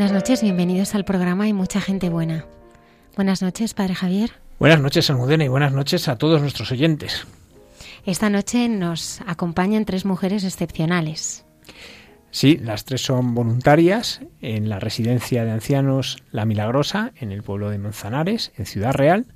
Buenas noches, bienvenidos al programa y mucha gente buena. Buenas noches, Padre Javier. Buenas noches, Almudena, y buenas noches a todos nuestros oyentes. Esta noche nos acompañan tres mujeres excepcionales. Sí, las tres son voluntarias en la residencia de ancianos La Milagrosa, en el pueblo de Manzanares, en Ciudad Real,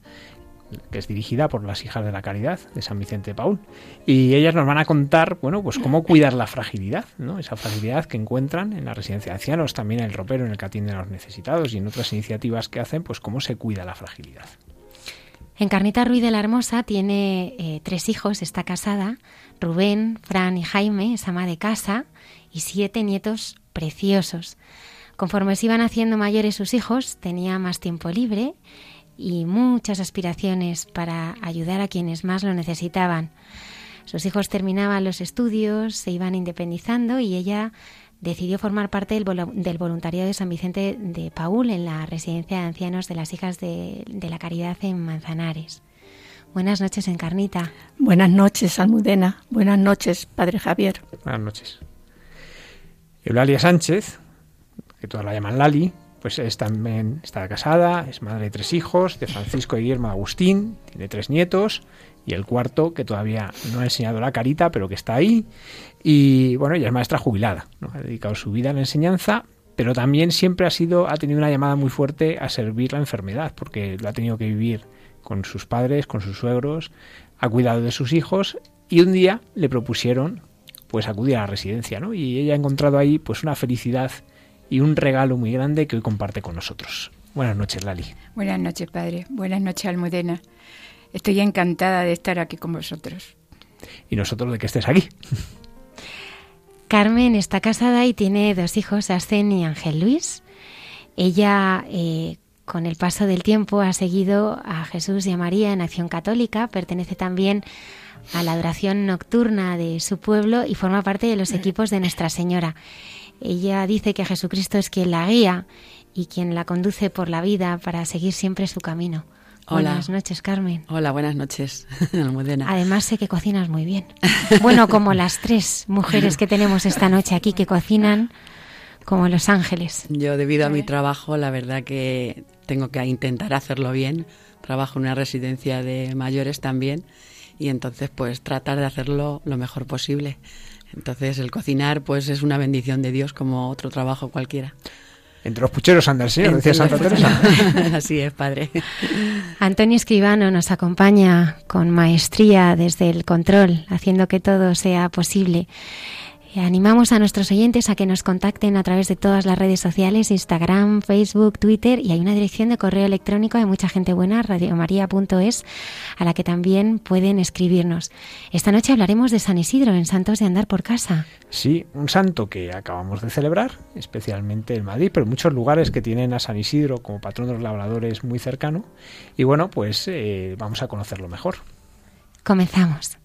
que es dirigida por las hijas de la caridad de San Vicente Paul. Y ellas nos van a contar, bueno, pues cómo cuidar la fragilidad, ¿no? Esa fragilidad que encuentran en la residencia de ancianos, también en el ropero, en el que atienden a los necesitados y en otras iniciativas que hacen, pues cómo se cuida la fragilidad. Encarnita Ruiz de la Hermosa tiene eh, tres hijos, está casada, Rubén, Fran y Jaime, es ama de casa, y siete nietos preciosos. Conforme se iban haciendo mayores sus hijos, tenía más tiempo libre y muchas aspiraciones para ayudar a quienes más lo necesitaban. Sus hijos terminaban los estudios, se iban independizando y ella decidió formar parte del, voluntariado de San Vicente de Paul en la residencia de ancianos de las hijas de, la caridad en Manzanares. Buenas noches, Encarnita. Buenas noches, Almudena. Buenas noches, Padre Javier. Buenas noches. Eulalia Sánchez, que todas la llaman Lali, pues es también está casada, es madre de tres hijos, de Francisco y Guillermo Agustín, tiene tres nietos y el cuarto que todavía no ha enseñado la carita, pero que está ahí. Y bueno, ella es maestra jubilada, ¿no? ha dedicado su vida a la enseñanza, pero también siempre ha sido ha tenido una llamada muy fuerte a servir la enfermedad, porque lo ha tenido que vivir con sus padres, con sus suegros, ha cuidado de sus hijos y un día le propusieron pues acudir a la residencia, ¿no? Y ella ha encontrado ahí pues una felicidad y un regalo muy grande que hoy comparte con nosotros. Buenas noches, Lali. Buenas noches, padre. Buenas noches, Almudena. Estoy encantada de estar aquí con vosotros. Y nosotros de que estés aquí. Carmen está casada y tiene dos hijos, Ascen y Ángel Luis. Ella, eh, con el paso del tiempo, ha seguido a Jesús y a María en acción católica, pertenece también a la adoración nocturna de su pueblo y forma parte de los equipos de Nuestra Señora. Ella dice que Jesucristo es quien la guía y quien la conduce por la vida para seguir siempre su camino. Buenas noches, Carmen. Hola, buenas noches, Almudena. Además sé que cocinas muy bien. Bueno, como las tres mujeres que tenemos esta noche aquí que cocinan como Los Ángeles. Yo, debido a mi trabajo, la verdad que tengo que intentar hacerlo bien. Trabajo en una residencia de mayores también y entonces pues tratar de hacerlo lo mejor posible. Entonces el cocinar pues es una bendición de Dios como otro trabajo cualquiera. Entre los pucheros anda el Señor, decía Santa Teresa. Así es, padre. Antonio Escribano nos acompaña con maestría desde el control, haciendo que todo sea posible. Animamos a nuestros oyentes a que nos contacten a través de todas las redes sociales, Instagram, Facebook, Twitter y hay una dirección de correo electrónico de mucha gente buena, radiomaria.es, a la que también pueden escribirnos. Esta noche hablaremos de San Isidro en Santos de Andar por Casa. Sí, un santo que acabamos de celebrar, especialmente en Madrid, pero en muchos lugares que tienen a San Isidro como patrón de los labradores muy cercano. Y bueno, pues eh, vamos a conocerlo mejor. Comenzamos.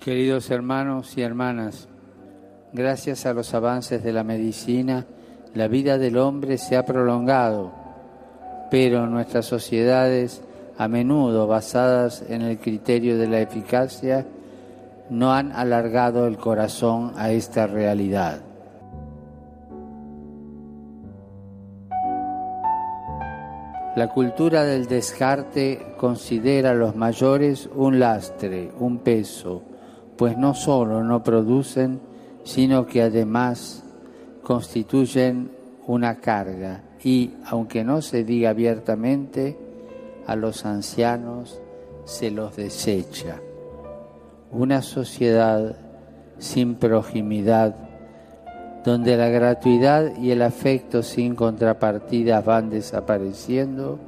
Queridos hermanos y hermanas, gracias a los avances de la medicina, la vida del hombre se ha prolongado, pero nuestras sociedades, a menudo basadas en el criterio de la eficacia, no han alargado el corazón a esta realidad. La cultura del descarte considera a los mayores un lastre, un peso, pues no solo no producen, sino que además constituyen una carga y, aunque no se diga abiertamente, a los ancianos se los desecha. Una sociedad sin proximidad, donde la gratuidad y el afecto sin contrapartidas van desapareciendo,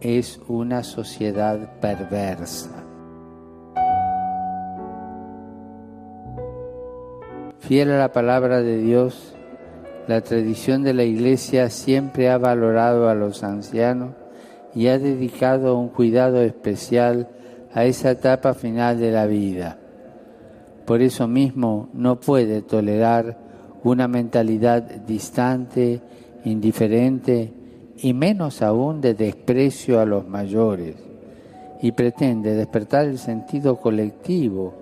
es una sociedad perversa. Fiel la palabra de Dios, la tradición de la Iglesia siempre ha valorado a los ancianos y ha dedicado un cuidado especial a esa etapa final de la vida. Por eso mismo no puede tolerar una mentalidad distante, indiferente y menos aún de desprecio a los mayores y pretende despertar el sentido colectivo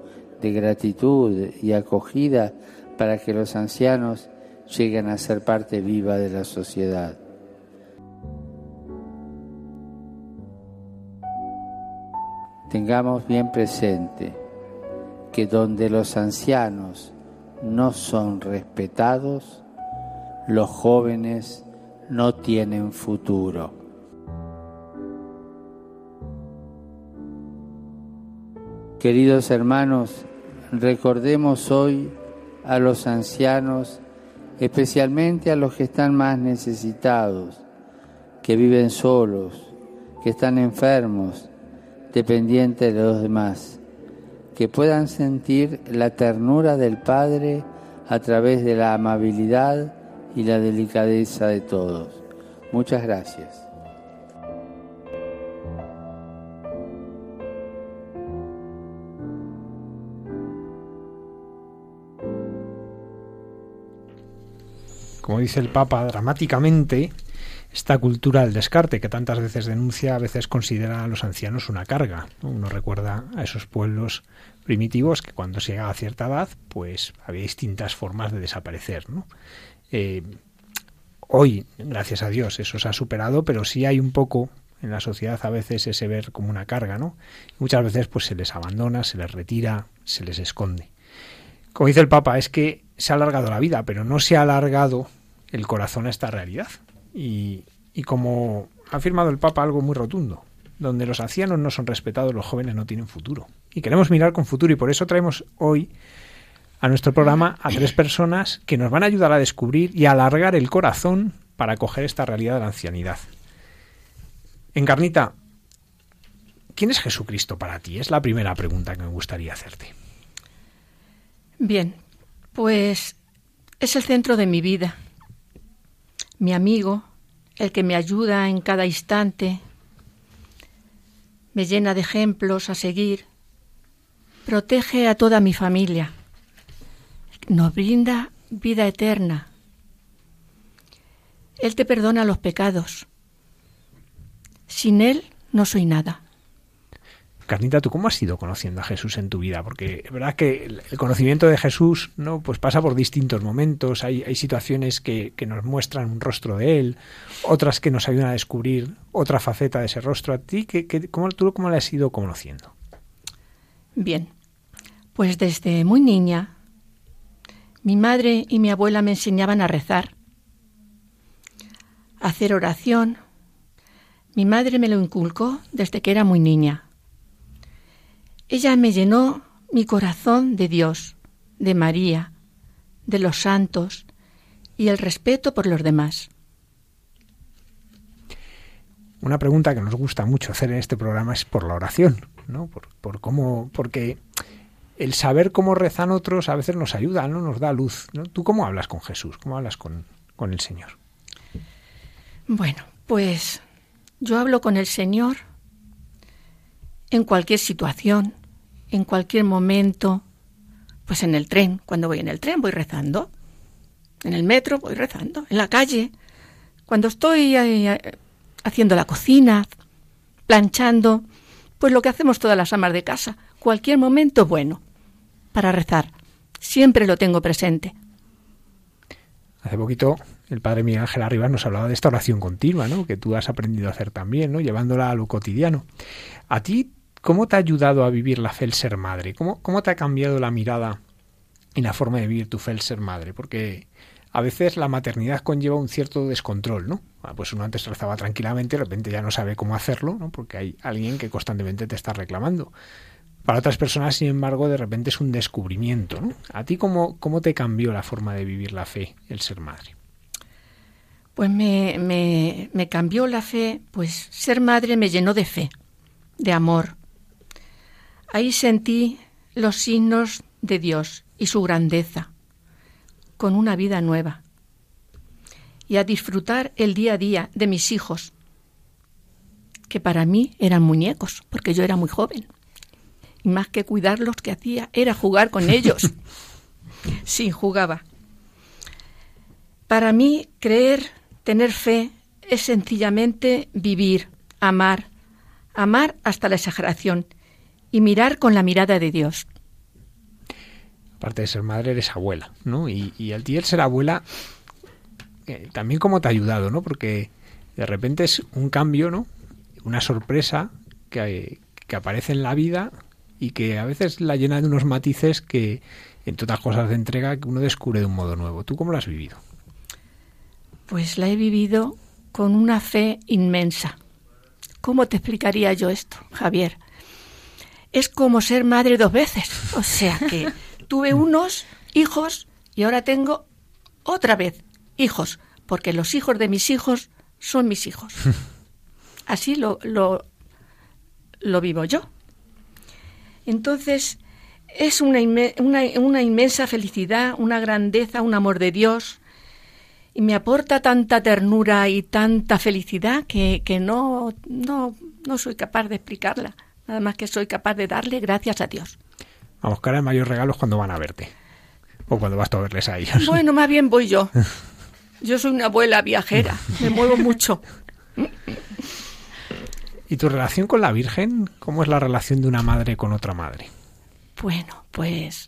de gratitud y acogida para que los ancianos lleguen a ser parte viva de la sociedad. Tengamos bien presente que donde los ancianos no son respetados, los jóvenes no tienen futuro. Queridos hermanos, recordemos hoy a los ancianos, especialmente a los que están más necesitados, que viven solos, que están enfermos, dependientes de los demás, que puedan sentir la ternura del Padre a través de la amabilidad y la delicadeza de todos. Muchas gracias. Como dice el Papa dramáticamente, esta cultura del descarte que tantas veces denuncia, a veces considera a los ancianos una carga. Uno recuerda a esos pueblos primitivos que cuando se llega a cierta edad, pues había distintas formas de desaparecer. Eh, hoy, gracias a Dios, eso se ha superado, pero sí hay un poco en la sociedad a veces ese ver como una carga, ¿no? muchas veces pues se les abandona, se les retira, se les esconde. Como dice el Papa, es que se ha alargado la vida, pero no se ha alargado el corazón a esta realidad. Y, como ha afirmado el Papa algo muy rotundo, donde los ancianos no son respetados, los jóvenes no tienen futuro. Y queremos mirar con futuro y por eso traemos hoy a nuestro programa a tres personas que nos van a ayudar a descubrir y a alargar el corazón para acoger esta realidad de la ancianidad. Encarnita, ¿quién es Jesucristo para ti? Es la primera pregunta que me gustaría hacerte. Bien, Pues es el centro de mi vida, mi amigo, el que me ayuda en cada instante, me llena de ejemplos a seguir, protege a toda mi familia, nos brinda vida eterna. Él te perdona los pecados. Sin Él no soy nada. Carnita, ¿tú cómo has ido conociendo a Jesús en tu vida? Porque es verdad que el conocimiento de Jesús no pues pasa por distintos momentos. Hay, situaciones que, que, nos muestran un rostro de Él, otras que nos ayudan a descubrir otra faceta de ese rostro. ¿A ti qué, cómo, tú cómo le has ido conociendo? Bien, pues desde muy niña mi madre y mi abuela me enseñaban a rezar, a hacer oración. Mi madre me lo inculcó desde que era muy niña. Ella me llenó mi corazón de Dios, de María, de los santos y el respeto por los demás. Una pregunta que nos gusta mucho hacer en este programa es por la oración, ¿no? Por, por cómo, porque el saber cómo rezan otros a veces nos ayuda, ¿no? Nos da luz. ¿no? ¿Tú cómo hablas con Jesús? ¿Cómo hablas con, con el Señor? Bueno, pues yo hablo con el Señor en cualquier situación, en cualquier momento, pues en el tren, cuando voy en el tren voy rezando, en el metro voy rezando, en la calle, cuando estoy eh, haciendo la cocina, planchando, pues lo que hacemos todas las amas de casa, cualquier momento bueno para rezar. Siempre lo tengo presente. Hace poquito el padre Miguel Ángel Arribas nos hablaba de esta oración continua, ¿no? Que tú has aprendido a hacer también, ¿no? Llevándola a lo cotidiano. ¿A ti cómo te ha ayudado a vivir la fe el ser madre? ¿Cómo, cómo te ha cambiado la mirada y la forma de vivir tu fe el ser madre? Porque a veces la maternidad conlleva un cierto descontrol, ¿no? Ah, pues uno antes rezaba tranquilamente, de repente ya no sabe cómo hacerlo, ¿no? Porque hay alguien que constantemente te está reclamando. Para otras personas, sin embargo, de repente es un descubrimiento. ¿A ti cómo, cómo te cambió la forma de vivir la fe, el ser madre? Pues me, me, me cambió la fe, pues ser madre me llenó de fe, de amor. Ahí sentí los signos de Dios y su grandeza, con una vida nueva. Y a disfrutar el día a día de mis hijos, que para mí eran muñecos, porque yo era muy joven y más que cuidarlos que hacía era jugar con ellos. sí, jugaba. Para mí, creer, tener fe, es sencillamente vivir, amar, amar hasta la exageración y mirar con la mirada de Dios. Aparte de ser madre, eres abuela, ¿no? Y, y al ti el ser abuela, eh, también cómo te ha ayudado, ¿no? Porque de repente es un cambio, ¿no? Una sorpresa que, que aparece en la vida y que a veces la llena de unos matices que, entre otras cosas de entrega, que uno descubre de un modo nuevo. ¿Tú cómo lo has vivido? Pues la he vivido con una fe inmensa. ¿Cómo te explicaría yo esto, Javier? Es como ser madre dos veces. O sea que tuve unos hijos y ahora tengo otra vez hijos, porque los hijos de mis hijos son mis hijos. Así lo, lo, lo vivo yo. Entonces, es una, una, una, inmensa felicidad, una grandeza, un amor de Dios, y me aporta tanta ternura y tanta felicidad que, que no, no, no soy capaz de explicarla. Nada más que soy capaz de darle gracias a Dios. A buscar el mayor regalo cuando van a verte. O cuando vas a verles a ellos. Bueno, más bien voy yo. Yo soy una abuela viajera, me muevo mucho. ¿Y tu relación con la Virgen? ¿Cómo es la relación de una madre con otra madre? Bueno, pues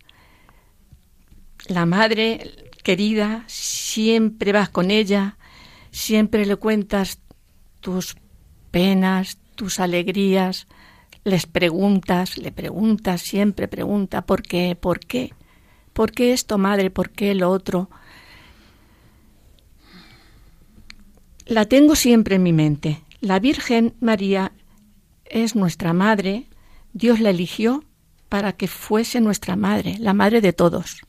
la madre querida, siempre vas con ella, siempre le cuentas tus penas, tus alegrías, les preguntas, le preguntas, siempre pregunta por qué, por qué, por qué esto, madre, por qué lo otro. La tengo siempre en mi mente. La Virgen María es nuestra madre, Dios la eligió para que fuese nuestra madre, la madre de todos.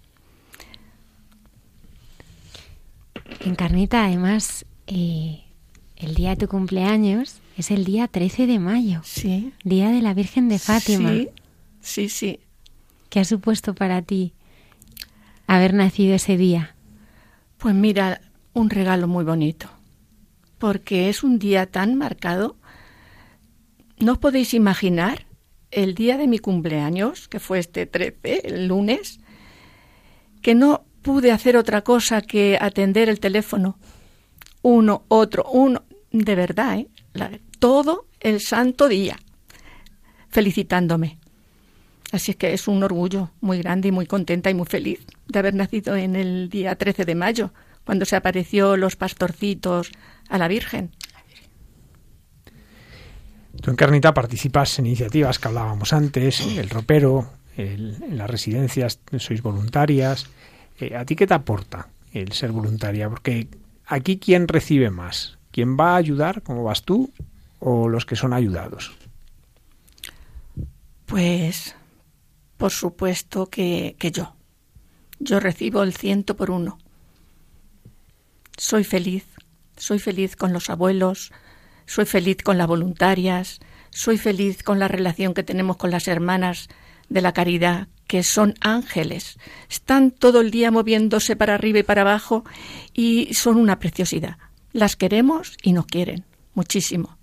Encarnita, además, eh, el día de tu cumpleaños es el día 13 de mayo. Sí. Día de la Virgen de Fátima. Sí, sí, sí. ¿Qué ha supuesto para ti haber nacido ese día? Pues mira, un regalo muy bonito, porque es un día tan marcado. No os podéis imaginar el día de mi cumpleaños, que fue este 13, el lunes, que no pude hacer otra cosa que atender el teléfono. Uno, otro, uno, de verdad, ¿eh? Todo el santo día, felicitándome. Así es que es un orgullo muy grande y muy contenta y muy feliz de haber nacido en el día 13 de mayo, cuando se apareció los pastorcitos a la Virgen. Tú en Carnita participas en iniciativas que hablábamos antes, el ropero, en las residencias sois voluntarias. Eh, ¿A ti qué te aporta el ser voluntaria? Porque aquí quién recibe más, quién va a ayudar, como vas tú, o los que son ayudados. Pues por supuesto que, que yo. Yo recibo el ciento por uno. Soy feliz, soy feliz con los abuelos, soy feliz con las voluntarias, soy feliz con la relación que tenemos con las hermanas de la caridad, que son ángeles. Están todo el día moviéndose para arriba y para abajo y son una preciosidad. Las queremos y nos quieren muchísimo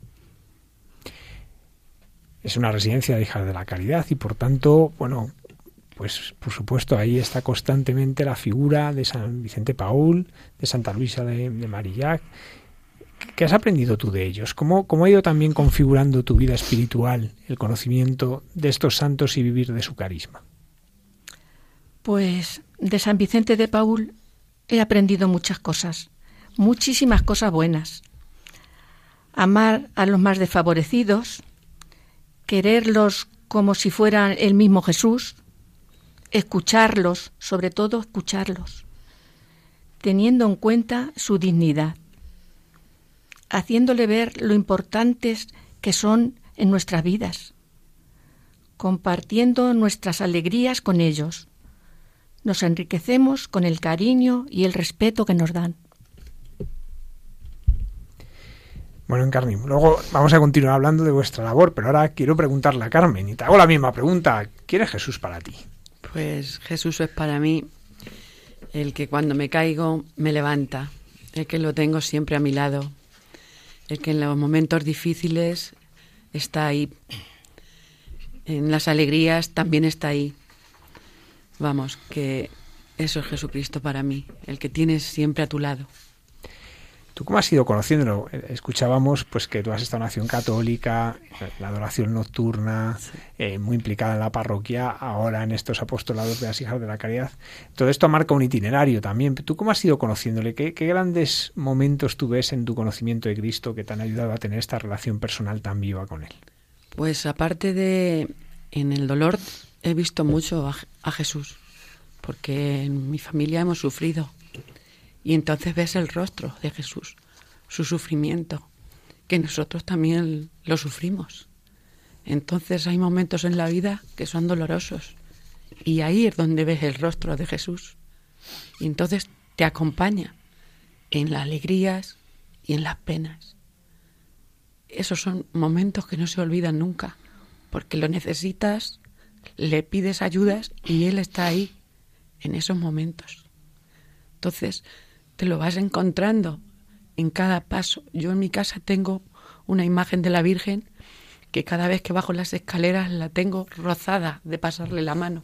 es una residencia de hijas de la caridad y por tanto, bueno, pues por supuesto ahí está constantemente la figura de San Vicente Paul, de Santa Luisa de, Marillac. ¿Qué has aprendido tú de ellos? ¿Cómo, ¿Cómo ha ido también configurando tu vida espiritual el conocimiento de estos santos y vivir de su carisma? Pues de San Vicente de Paul he aprendido muchas cosas, muchísimas cosas buenas. Amar a los más desfavorecidos, quererlos como si fueran el mismo Jesús, escucharlos, sobre todo escucharlos, teniendo en cuenta su dignidad, haciéndole ver lo importantes que son en nuestras vidas, compartiendo nuestras alegrías con ellos. Nos enriquecemos con el cariño y el respeto que nos dan. Bueno, Encarni, luego vamos a continuar hablando de vuestra labor, pero ahora quiero preguntarle a Carmen, y te hago la misma pregunta. ¿Quién es Jesús para ti? Pues Jesús es para mí el que cuando me caigo me levanta, el que lo tengo siempre a mi lado, el que en los momentos difíciles está ahí, en las alegrías también está ahí. Vamos, que eso es Jesucristo para mí, el que tienes siempre a tu lado. ¿Tú cómo has ido conociéndolo? Escuchábamos pues que tú has estado en acción católica, la adoración nocturna, eh, muy implicada en la parroquia, ahora en estos apostolados de las hijas de la caridad. Todo esto marca un itinerario también. ¿Tú cómo has ido conociéndole? ¿Qué, qué grandes momentos tú ves en tu conocimiento de Cristo que te han ayudado a tener esta relación personal tan viva con Él? Pues aparte de en el dolor, he visto mucho a Jesús, porque en mi familia hemos sufrido y entonces ves el rostro de Jesús, su sufrimiento, que nosotros también lo sufrimos. Entonces hay momentos en la vida que son dolorosos y ahí es donde ves el rostro de Jesús. Y entonces te acompaña en las alegrías y en las penas. Esos son momentos que no se olvidan nunca, porque lo necesitas, le pides ayudas y Él está ahí en esos momentos. Entonces, te lo vas encontrando en cada paso. Yo en mi casa tengo una imagen de la Virgen que cada vez que bajo las escaleras la tengo rozada de pasarle la mano.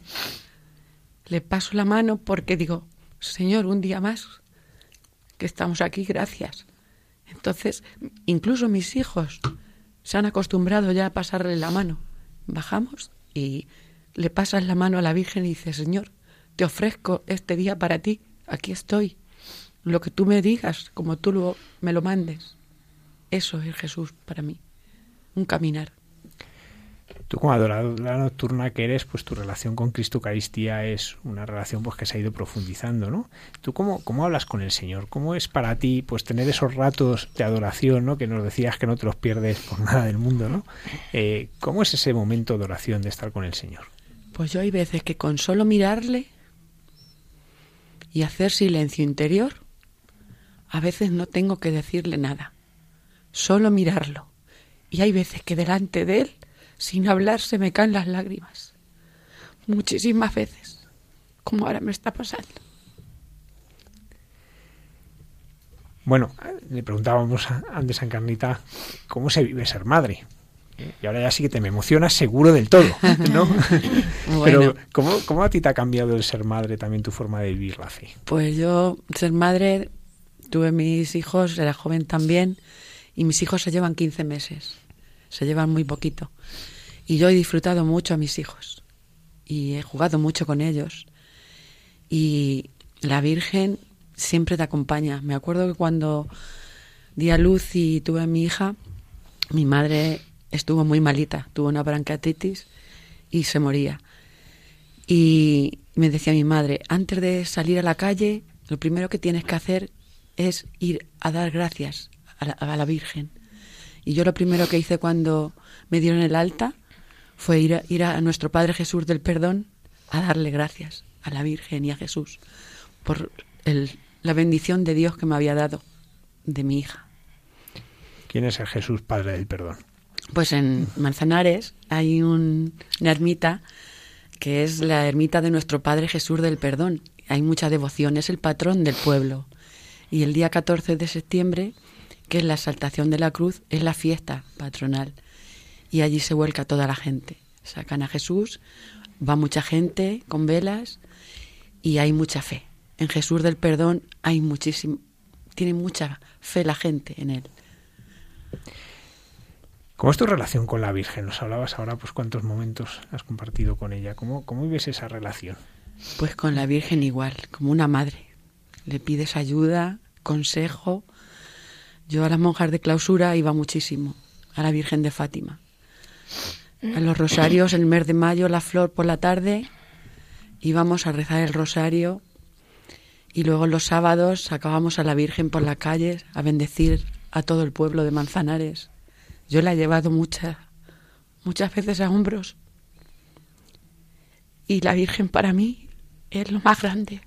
Le paso la mano porque digo, Señor, un día más que estamos aquí, gracias. Entonces, incluso mis hijos se han acostumbrado ya a pasarle la mano. Bajamos y le pasas la mano a la Virgen y dices, Señor, te ofrezco este día para ti, aquí estoy lo que tú me digas, como tú lo, me lo mandes. Eso es Jesús para mí, un caminar. Tú como adoradora nocturna que eres, pues tu relación con Cristo Eucaristía es una relación pues que se ha ido profundizando, ¿no? ¿Tú cómo, cómo hablas con el Señor? ¿Cómo es para ti pues tener esos ratos de adoración, ¿no? Que nos decías que no te los pierdes por nada del mundo, ¿no? Eh, ¿Cómo es ese momento de oración de estar con el Señor? Pues yo hay veces que con solo mirarle y hacer silencio interior, a veces no tengo que decirle nada, solo mirarlo. Y hay veces que delante de él, sin hablar, se me caen las lágrimas. Muchísimas veces, como ahora me está pasando. Bueno, le preguntábamos antes a Encarnita cómo se vive ser madre. Y ahora ya sí que te me emocionas seguro del todo, ¿no? Pero ¿cómo, ¿cómo, a ti te ha cambiado el ser madre también tu forma de vivir la fe? Pues yo, ser madre, tuve mis hijos, era joven también, y mis hijos se llevan 15 meses, se llevan muy poquito. Y yo he disfrutado mucho a mis hijos, y he jugado mucho con ellos. Y la Virgen siempre te acompaña. Me acuerdo que cuando di a luz y tuve a mi hija, mi madre estuvo muy malita, tuvo una bronquitis y se moría. Y me decía mi madre, antes de salir a la calle, lo primero que tienes que hacer es ir a dar gracias a la, a la Virgen. Y yo lo primero que hice cuando me dieron el alta fue ir a, ir a nuestro Padre Jesús del Perdón a darle gracias a la Virgen y a Jesús por el, la bendición de Dios que me había dado de mi hija. ¿Quién es el Jesús Padre del Perdón? Pues en Manzanares hay un, una ermita que es la ermita de nuestro Padre Jesús del Perdón. Hay mucha devoción, es el patrón del pueblo. Y el día 14 de septiembre, que es la exaltación de la cruz, es la fiesta patronal. Y allí se vuelca toda la gente. Sacan a Jesús, va mucha gente con velas y hay mucha fe. En Jesús del Perdón hay muchísimo, tiene mucha fe la gente en él. ¿Cómo es tu relación con la Virgen? Nos hablabas ahora, pues cuántos momentos has compartido con ella. ¿Cómo, cómo vives esa relación? Pues con la Virgen igual, como una madre. Le pides ayuda, consejo. Yo a las monjas de clausura iba muchísimo, a la Virgen de Fátima. A los rosarios, el mes de mayo, la flor por la tarde, íbamos a rezar el rosario y luego los sábados sacábamos a la Virgen por la calle a bendecir a todo el pueblo de Manzanares. Yo la he llevado muchas, muchas veces a hombros. Y la Virgen para mí es lo más grande.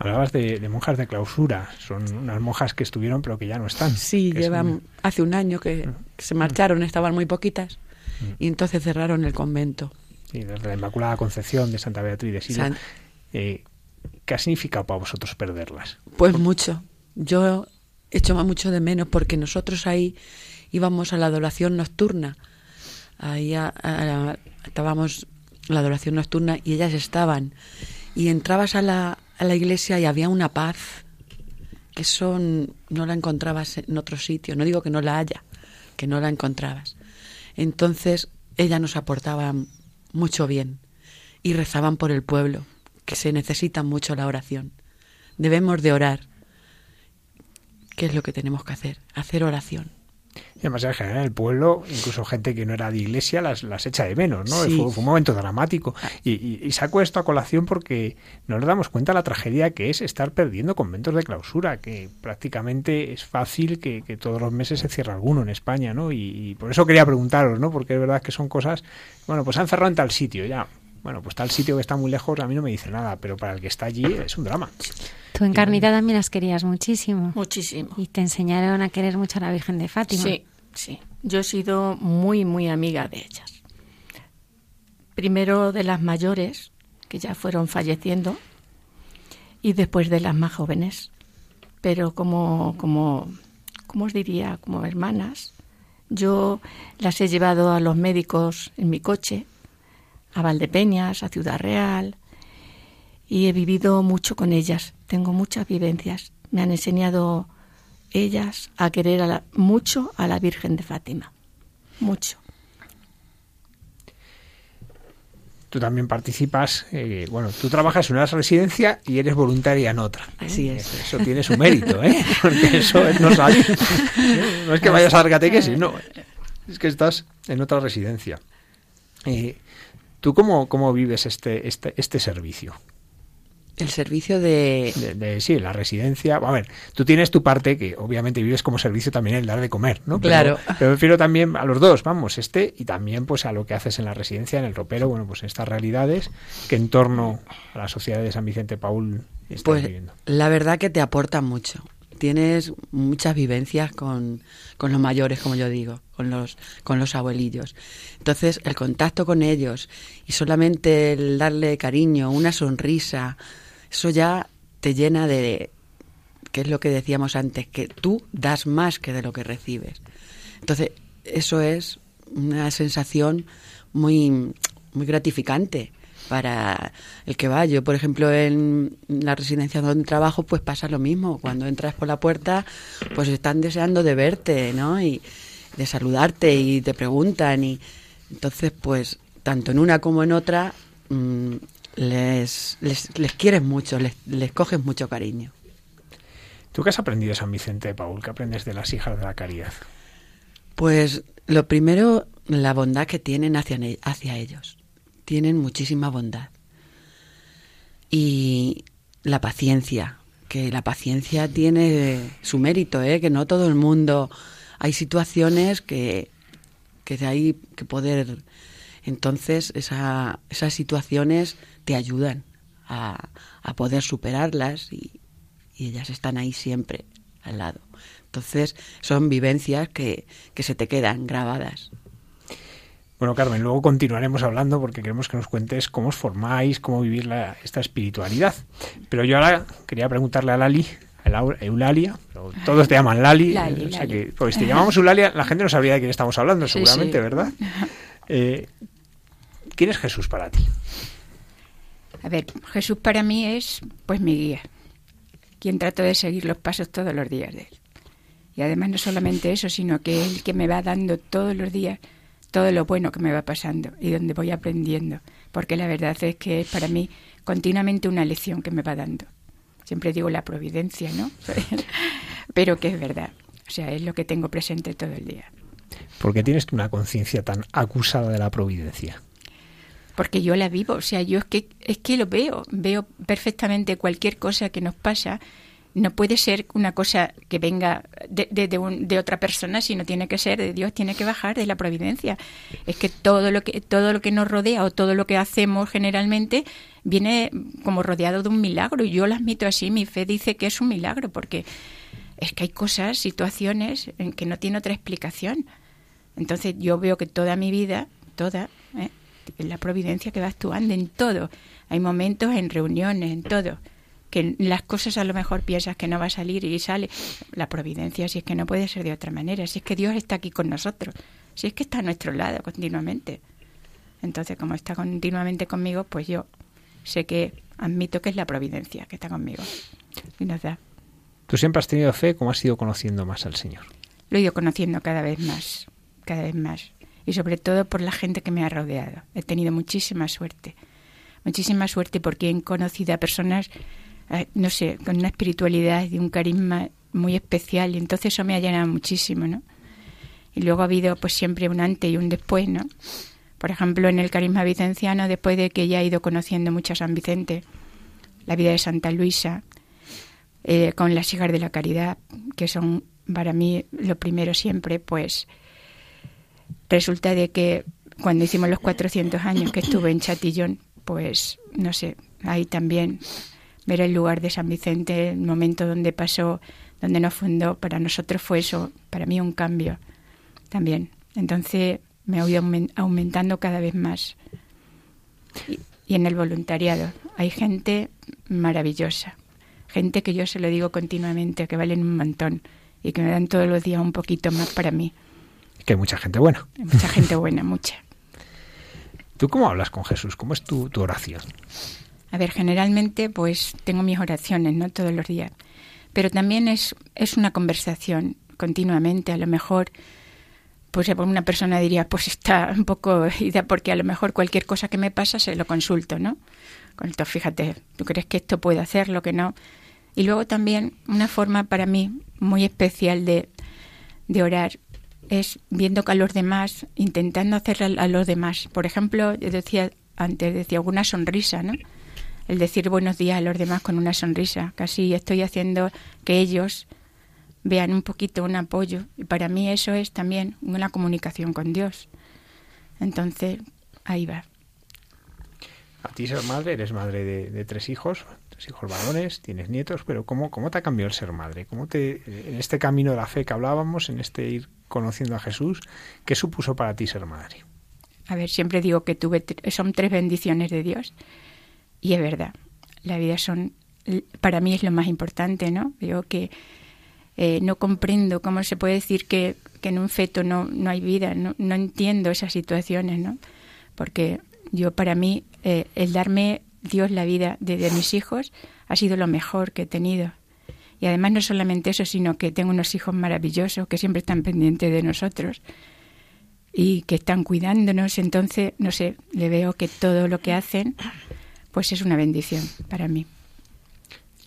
Hablabas de, de, monjas de clausura. Son unas monjas que estuvieron pero que ya no están. Sí, llevan un... hace un año que, que, se marcharon, estaban muy poquitas. Y entonces cerraron el convento. Sí, desde la Inmaculada Concepción de Santa Beatriz de Sila. San... Eh, ¿Qué ha significado para vosotros perderlas? Pues mucho. Yo echo mucho de menos porque nosotros ahí íbamos a la adoración nocturna. Ahí a, a, estábamos la adoración nocturna y ellas estaban. Y entrabas a la, a la iglesia y había una paz que eso no la encontrabas en otro sitio. No digo que no la haya, que no la encontrabas. Entonces ellas nos aportaban mucho bien y rezaban por el pueblo, que se necesita mucho la oración. Debemos de orar. ¿Qué es lo que tenemos que hacer? Hacer oración. Y además, en general, el pueblo, incluso gente que no era de iglesia, las, las echa de menos, ¿no? Sí. Fue, fue, un momento dramático. Y, y, y, saco esto a colación porque no nos damos cuenta de la tragedia que es estar perdiendo conventos de clausura, que prácticamente es fácil que, que todos los meses se cierre alguno en España, ¿no? Y, y, por eso quería preguntaros, ¿no? Porque es verdad que son cosas, bueno, pues han cerrado en tal sitio, ya. Bueno, pues tal sitio que está muy lejos a mí no me dice nada, pero para el que está allí es un drama. Tú en Carnita también las querías muchísimo. Muchísimo. Y te enseñaron a querer mucho a la Virgen de Fátima. Sí, sí. Yo he sido muy, muy amiga de ellas. Primero de las mayores, que ya fueron falleciendo, y después de las más jóvenes. Pero como, como, como os diría, como hermanas, yo las he llevado a los médicos en mi coche, a Valdepeñas, a Ciudad Real, y he vivido mucho con ellas. Tengo muchas vivencias. Me han enseñado ellas a querer a la, mucho a la Virgen de Fátima. Mucho. Tú también participas, eh, bueno, tú trabajas en una residencia y eres voluntaria en otra. Así es. Eso tiene su mérito, ¿eh? Porque eso no sale. No es que vayas a dar catequesis, no. Es que estás en otra residencia. Eh, ¿Tú cómo, cómo vives este, este, este servicio? El servicio de... de... de... Sí, la residencia. A ver, tú tienes tu parte que obviamente vives como servicio también el dar de comer, ¿no? Pero, claro. Pero refiero también a los dos, vamos, este y también pues a lo que haces en la residencia, en el ropero, bueno, pues estas realidades que en torno a la sociedad de San Vicente Paul estás pues, viviendo. La verdad que te aporta mucho. Tienes muchas vivencias con, con los mayores, como yo digo, con los, con los abuelillos. Entonces, el contacto con ellos y solamente el darle cariño, una sonrisa, eso ya te llena de que es lo que decíamos antes, que tú das más que de lo que recibes. Entonces, eso es una sensación muy, muy gratificante para el que va. Yo, por ejemplo, en la residencia donde trabajo, pues pasa lo mismo. Cuando entras por la puerta, pues están deseando de verte, ¿no? Y de saludarte y te preguntan. Y entonces, pues, tanto en una como en otra, mm, les, les, les, quieres mucho, les, les coges mucho cariño. ¿Tú qué has aprendido de San Vicente de Paul? ¿Qué aprendes de las hijas de la caridad? Pues lo primero, la bondad que tienen hacia, hacia ellos tienen muchísima bondad. Y la paciencia, que la paciencia tiene su mérito, ¿eh? que no todo el mundo... Hay situaciones que, que hay que poder... Entonces, esa, esas situaciones te ayudan a, a poder superarlas y, y, ellas están ahí siempre al lado. Entonces, son vivencias que, que se te quedan grabadas. Bueno, Carmen, luego continuaremos hablando porque queremos que nos cuentes cómo os formáis, cómo vivir la, esta espiritualidad. Pero yo ahora quería preguntarle a Lali, a Eulalia, pero todos te llaman Lali, Lali, o sea Lali. que, pues si te llamamos Eulalia, la gente no sabría de quién estamos hablando, Sí, seguramente, sí. ¿verdad? Eh, ¿Quién es Jesús para ti? A ver, Jesús para mí es pues mi guía, quien trato de seguir los pasos todos los días de él. Y además no solamente eso, sino que él que me va dando todos los días todo lo bueno que me va pasando y donde voy aprendiendo, porque la verdad es que es para mí continuamente una lección que me va dando. Siempre digo la providencia, ¿no? Pero que es verdad. O sea, es lo que tengo presente todo el día. ¿Por qué tienes una conciencia tan acusada de la providencia? porque yo la vivo, o sea, yo es que es que lo veo, veo perfectamente cualquier cosa que nos pasa, no puede ser una cosa que venga de, de, un, de, otra persona, sino tiene que ser de Dios, tiene que bajar de la providencia. Es que todo lo que todo lo que nos rodea o todo lo que hacemos generalmente viene como rodeado de un milagro. Y yo lo admito así, mi fe dice que es un milagro, porque es que hay cosas, situaciones en que no tiene otra explicación. Entonces yo veo que toda mi vida, toda, ¿eh? la providencia que va actuando en todo. Hay momentos en reuniones, en todo. Que las cosas a lo mejor piensas que no va a salir y sale. La providencia, si es que no puede ser de otra manera. Si es que Dios está aquí con nosotros. Si es que está a nuestro lado continuamente. Entonces, como está continuamente conmigo, pues yo sé que admito que es la providencia que está conmigo. Y nos da. ¿Tú siempre has tenido fe? ¿Cómo has ido conociendo más al Señor? Lo he ido conociendo cada vez más. Cada vez más y sobre todo por la gente que me ha rodeado. He tenido muchísima suerte, muchísima suerte porque he conocido a personas, no sé, con una espiritualidad y un carisma muy especial y entonces eso me ha llenado muchísimo, ¿no? Y luego ha habido pues siempre un antes y un después, ¿no? Por ejemplo, en el carisma vicenciano, después de que ya he ido conociendo mucho a San Vicente, la vida de Santa Luisa, eh, con las hijas de la caridad, que son para mí lo primero siempre, pues resulta de que cuando hicimos los 400 años que estuve en Chatillón, pues no sé, ahí también ver el lugar de San Vicente, el momento donde pasó, donde nos fundó, para nosotros fue eso, para mí un cambio también. Entonces me ido aumentando cada vez más. Y, y en el voluntariado hay gente maravillosa, gente que yo se lo digo continuamente, que valen un montón y que me dan todos los días un poquito más para mí. Que hay mucha gente buena. Hay mucha gente buena, mucha. ¿Tú cómo hablas con Jesús? ¿Cómo es tu, tu, oración? A ver, generalmente pues tengo mis oraciones, ¿no? Todos los días. Pero también es, es una conversación continuamente. A lo mejor, pues una persona diría, pues está un poco ida porque a lo mejor cualquier cosa que me pasa se lo consulto, ¿no? Esto, fíjate, ¿tú crees que esto puede hacer, lo que no? Y luego también una forma para mí muy especial de, de orar es viendo que a los demás, intentando hacer a los demás. Por ejemplo, yo decía antes, decía una sonrisa, ¿no? El decir buenos días a los demás con una sonrisa. Casi estoy haciendo que ellos vean un poquito un apoyo. Y para mí eso es también una comunicación con Dios. Entonces, ahí va. A ti ser madre, eres madre de, de tres hijos, tres hijos varones, tienes nietos, pero ¿cómo, ¿cómo te ha cambiado el ser madre? ¿Cómo te, en este camino de la fe que hablábamos, en este ir conociendo a Jesús, ¿qué supuso para ti ser madre? A ver, siempre digo que tuve son tres bendiciones de Dios y es verdad. La vida son para mí es lo más importante, ¿no? Veo que eh, no comprendo cómo se puede decir que, en un feto no, no hay vida, no, no entiendo esas situaciones, ¿no? Porque yo para mí eh, el darme Dios la vida de, de, mis hijos ha sido lo mejor que he tenido. Y además no solamente eso, sino que tengo unos hijos maravillosos que siempre están pendientes de nosotros y que están cuidándonos. Entonces, no sé, le veo que todo lo que hacen, pues es una bendición para mí.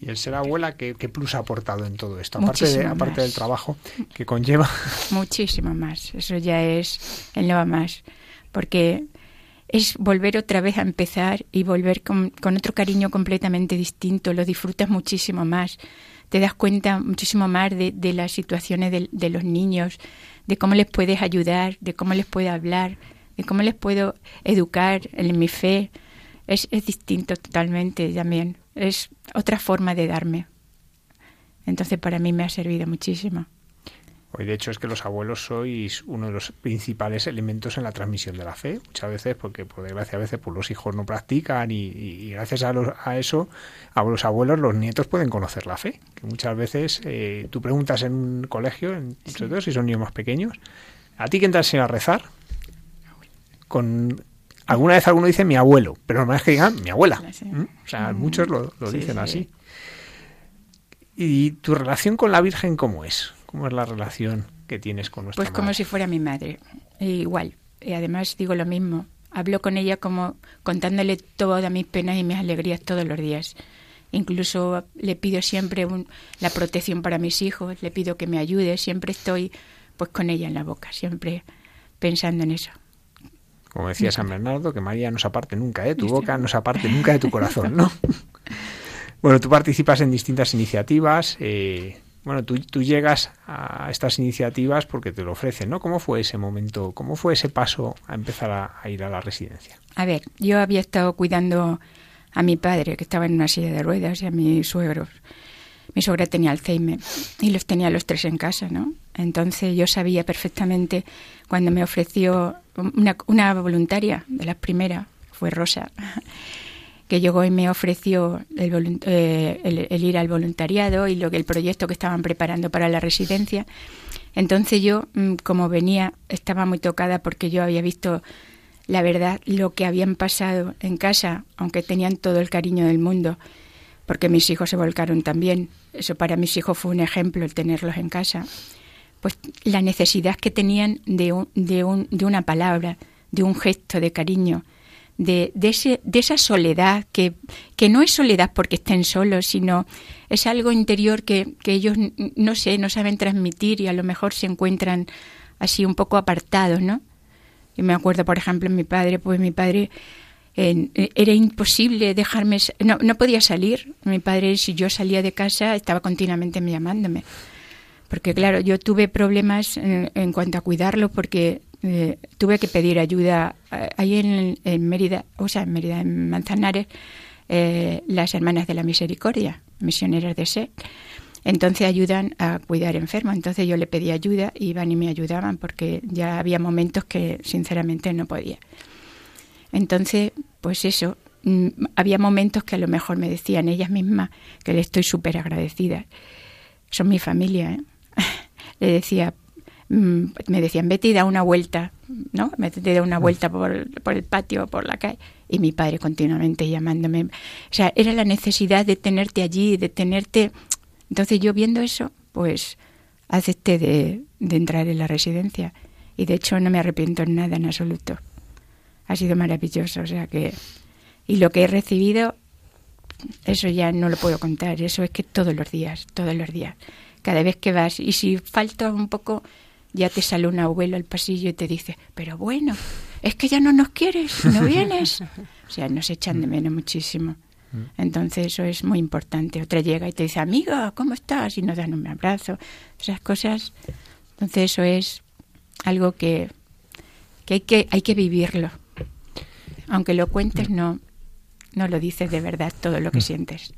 Y el ser abuela, ¿qué, plus ha aportado en todo esto? Aparte, aparte del trabajo que conlleva. Muchísimo más. Eso ya es el no más. Porque es volver otra vez a empezar y volver con, otro cariño completamente distinto. Lo disfrutas muchísimo más. Te das cuenta muchísimo más de, las situaciones de, de los niños, de cómo les puedes ayudar, de cómo les puedo hablar, de cómo les puedo educar en mi fe. Es, es distinto totalmente también es otra forma de darme. Entonces para mí me ha servido muchísimo. Hoy, de hecho, es que los abuelos sois uno de los principales elementos en la transmisión de la fe. Muchas veces, porque por desgracia a veces pues, los hijos no practican y, gracias a, a, eso, a los abuelos, los nietos pueden conocer la fe. Que muchas veces eh, tú preguntas en un colegio, en, sobre todo si son niños más pequeños, ¿a ti que entras a rezar? Con Alguna vez alguno dice mi abuelo, pero normal es que digan mi abuela. ¿Mm? O sea, muchos lo, dicen así. ¿Y tu relación con la Virgen cómo es? ¿Cómo es la relación que tienes con nuestra Pues como si fuera mi madre, e igual. Y además digo lo mismo. Hablo con ella como contándole todas mis penas y mis alegrías todos los días. Incluso le pido siempre la protección para mis hijos, le pido que me ayude, siempre estoy pues con ella en la boca, siempre pensando en eso. Como decía San Bernardo, que María no se aparte nunca de tu boca, no se aparte nunca de tu corazón, ¿no? bueno, tú participas en distintas iniciativas. Eh, bueno, tú, tú, llegas a estas iniciativas porque te lo ofrecen, ¿no? ¿Cómo fue ese momento? ¿Cómo fue ese paso a empezar a, ir a la residencia? A ver, yo había estado cuidando a mi padre, que estaba en una silla de ruedas, y a mis suegros. Mi suegra tenía Alzheimer y los tenía los tres en casa, ¿no? Entonces yo sabía perfectamente cuando me ofreció una, una voluntaria de las primeras, fue Rosa, que llegó y me ofreció eh, el, ir al voluntariado y lo que el proyecto que estaban preparando para la residencia. Entonces yo, mm, como venía, estaba muy tocada porque yo había visto la verdad, lo que habían pasado en casa, aunque tenían todo el cariño del mundo, porque mis hijos se volcaron también. Eso para mis hijos fue un ejemplo el tenerlos en casa pues la necesidad que tenían de, de, un, de una palabra, de un gesto de cariño, de, de, ese, de esa soledad, que, que, no es soledad porque estén solos, sino es algo interior que, que, ellos, no sé, no saben transmitir y a lo mejor se encuentran así un poco apartados, ¿no? Yo me acuerdo, por ejemplo, mi padre, pues mi padre era imposible dejarme, no, no podía salir. Mi padre, si yo salía de casa, estaba continuamente llamándome porque claro, yo tuve problemas en, cuanto a cuidarlo porque eh, tuve que pedir ayuda eh, ahí en, Mérida, o sea, en Mérida, en Manzanares, eh, las hermanas de la misericordia, misioneras de SE. Entonces ayudan a cuidar enfermos. Entonces yo le pedí ayuda, iban y me ayudaban porque ya había momentos que sinceramente no podía. Entonces, pues eso, mm, había momentos que a lo mejor me decían ellas mismas que le estoy súper agradecida. Son mi familia, ¿eh? le decía, mm, me decían, vete y da una vuelta, ¿no? Me da una vuelta por, por el patio, por la calle. Y mi padre continuamente llamándome. O sea, era la necesidad de tenerte allí, de tenerte. Entonces yo viendo eso, pues acepté de, de entrar en la residencia. Y de hecho no me arrepiento en nada en absoluto. Ha sido maravilloso, o sea que... Y lo que he recibido, eso ya no lo puedo contar, eso es que todos los días, todos los días cada vez que vas. Y si falta un poco, ya te sale un abuelo al pasillo y te dice, pero bueno, es que ya no nos quieres, no vienes. O sea, nos echan de menos muchísimo. Entonces eso es muy importante. Otra llega y te dice, amiga, ¿cómo estás? Y nos dan un abrazo. Esas cosas. Entonces eso es algo que, que, hay, que hay que vivirlo. Aunque lo cuentes, no, no lo dices de verdad todo lo que sientes.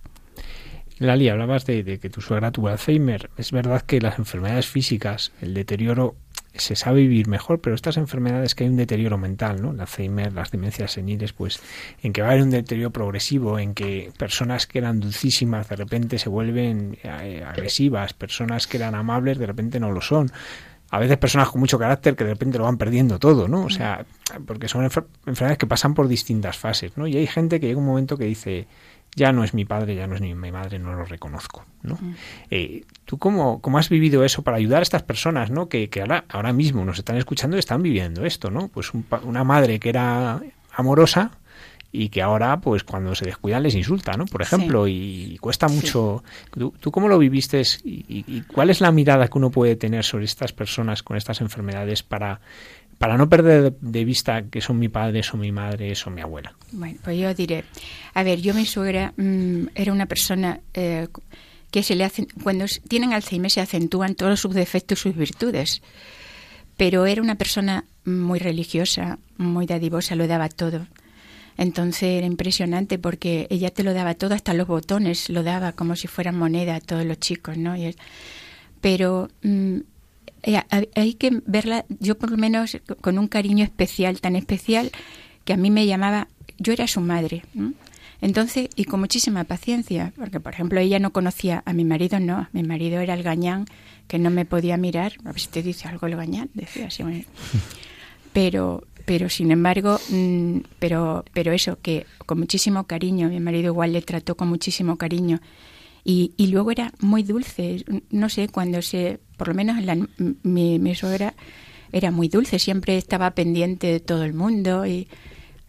Lali, hablabas de, que tu suegra tuvo Alzheimer. Es verdad que las enfermedades físicas, el deterioro se sabe vivir mejor, pero estas enfermedades que hay un deterioro mental, ¿no? El Alzheimer, las demencias seniles, pues en que va a haber un deterioro progresivo, en que personas que eran dulcísimas de repente se vuelven eh, agresivas, personas que eran amables de repente no lo son. A veces personas con mucho carácter que de repente lo van perdiendo todo, ¿no? O sea, porque son enfermedades que pasan por distintas fases, ¿no? Y hay gente que llega un momento que dice, ya no es mi padre, ya no es ni mi madre, no lo reconozco. ¿no? Mm. Eh, ¿Tú cómo, cómo, has vivido eso para ayudar a estas personas ¿no? que, que ahora, ahora mismo nos están escuchando y están viviendo esto? ¿no? Pues una madre que era amorosa y que ahora, pues cuando se descuidan, les insulta, ¿no? Por ejemplo, y, cuesta mucho. ¿Tú, cómo lo viviste y, y cuál es la mirada que uno puede tener sobre estas personas con estas enfermedades para para no perder de vista que son mi padre, son mi madre, son mi abuela. Bueno, pues yo diré, a ver, yo mi suegra mm, era una persona eh, que se le hace, cuando tienen Alzheimer se acentúan todos sus defectos y sus virtudes, pero era una persona muy religiosa, muy dadivosa, lo daba todo. Entonces era impresionante porque ella te lo daba todo, hasta los botones lo daba como si fueran moneda a todos los chicos, ¿no? pero mm, eh, hay que verla, yo por lo menos con un cariño especial, tan especial que a mí me llamaba, yo era su madre. Entonces, y con muchísima paciencia, porque por ejemplo ella no conocía a mi marido, no, mi marido era el gañán que no me podía mirar, a ver si te dice algo el gañán, decía así. Pero, pero sin embargo, mm, pero, pero eso, que con muchísimo cariño, mi marido igual le trató con muchísimo cariño y, y luego era muy dulce, no sé, cuando se, por lo menos la, mi, mi suegra era muy dulce, siempre estaba pendiente de todo el mundo y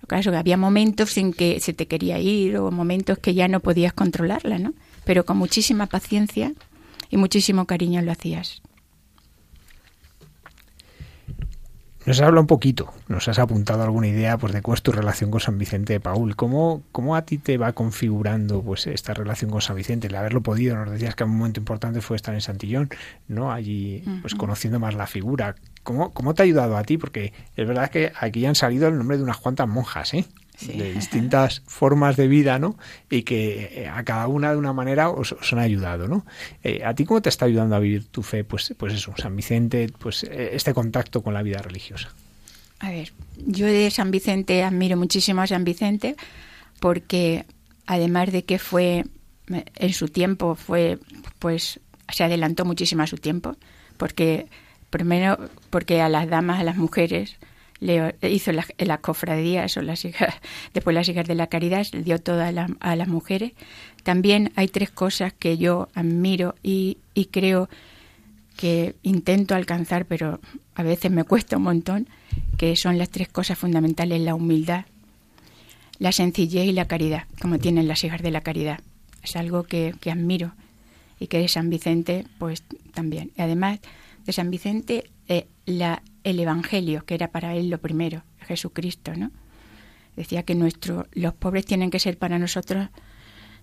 claro, había momentos en que se te quería ir o momentos que ya no podías controlarla, ¿no? Pero con muchísima paciencia y muchísimo cariño lo hacías. Nos habla un poquito, nos has apuntado alguna idea pues de cómo es tu relación con San Vicente de Paul, cómo, cómo a ti te va configurando pues esta relación con San Vicente, el haberlo podido, nos decías que un momento importante fue estar en Santillón, ¿no? Allí pues conociendo más la figura. ¿Cómo, ¿Cómo te ha ayudado a ti? Porque es verdad que aquí han salido el nombre de unas cuantas monjas, ¿eh? De distintas formas de vida, ¿no? Y que eh, a cada una de una manera os, han ayudado, ¿no? Eh, ¿A ti cómo te está ayudando a vivir tu fe? Pues, pues eso, San Vicente, pues eh, este contacto con la vida religiosa. A ver, yo de San Vicente admiro muchísimo a San Vicente porque además de que fue en su tiempo fue pues se adelantó muchísimo a su tiempo porque primero porque a las damas a las mujeres le hizo las la cofradías o las hijas, después las hijas de la caridad, le dio todo a, las mujeres. También hay tres cosas que yo admiro y, y creo que intento alcanzar, pero a veces me cuesta un montón, que son las tres cosas fundamentales, la humildad, la sencillez y la caridad, como tienen las hijas de la caridad. Es algo que, que admiro y que de San Vicente, pues también. Y además, de San Vicente, eh, la, el Evangelio, que era para él lo primero, Jesucristo, ¿no? Decía que nuestro, los pobres tienen que ser para nosotros,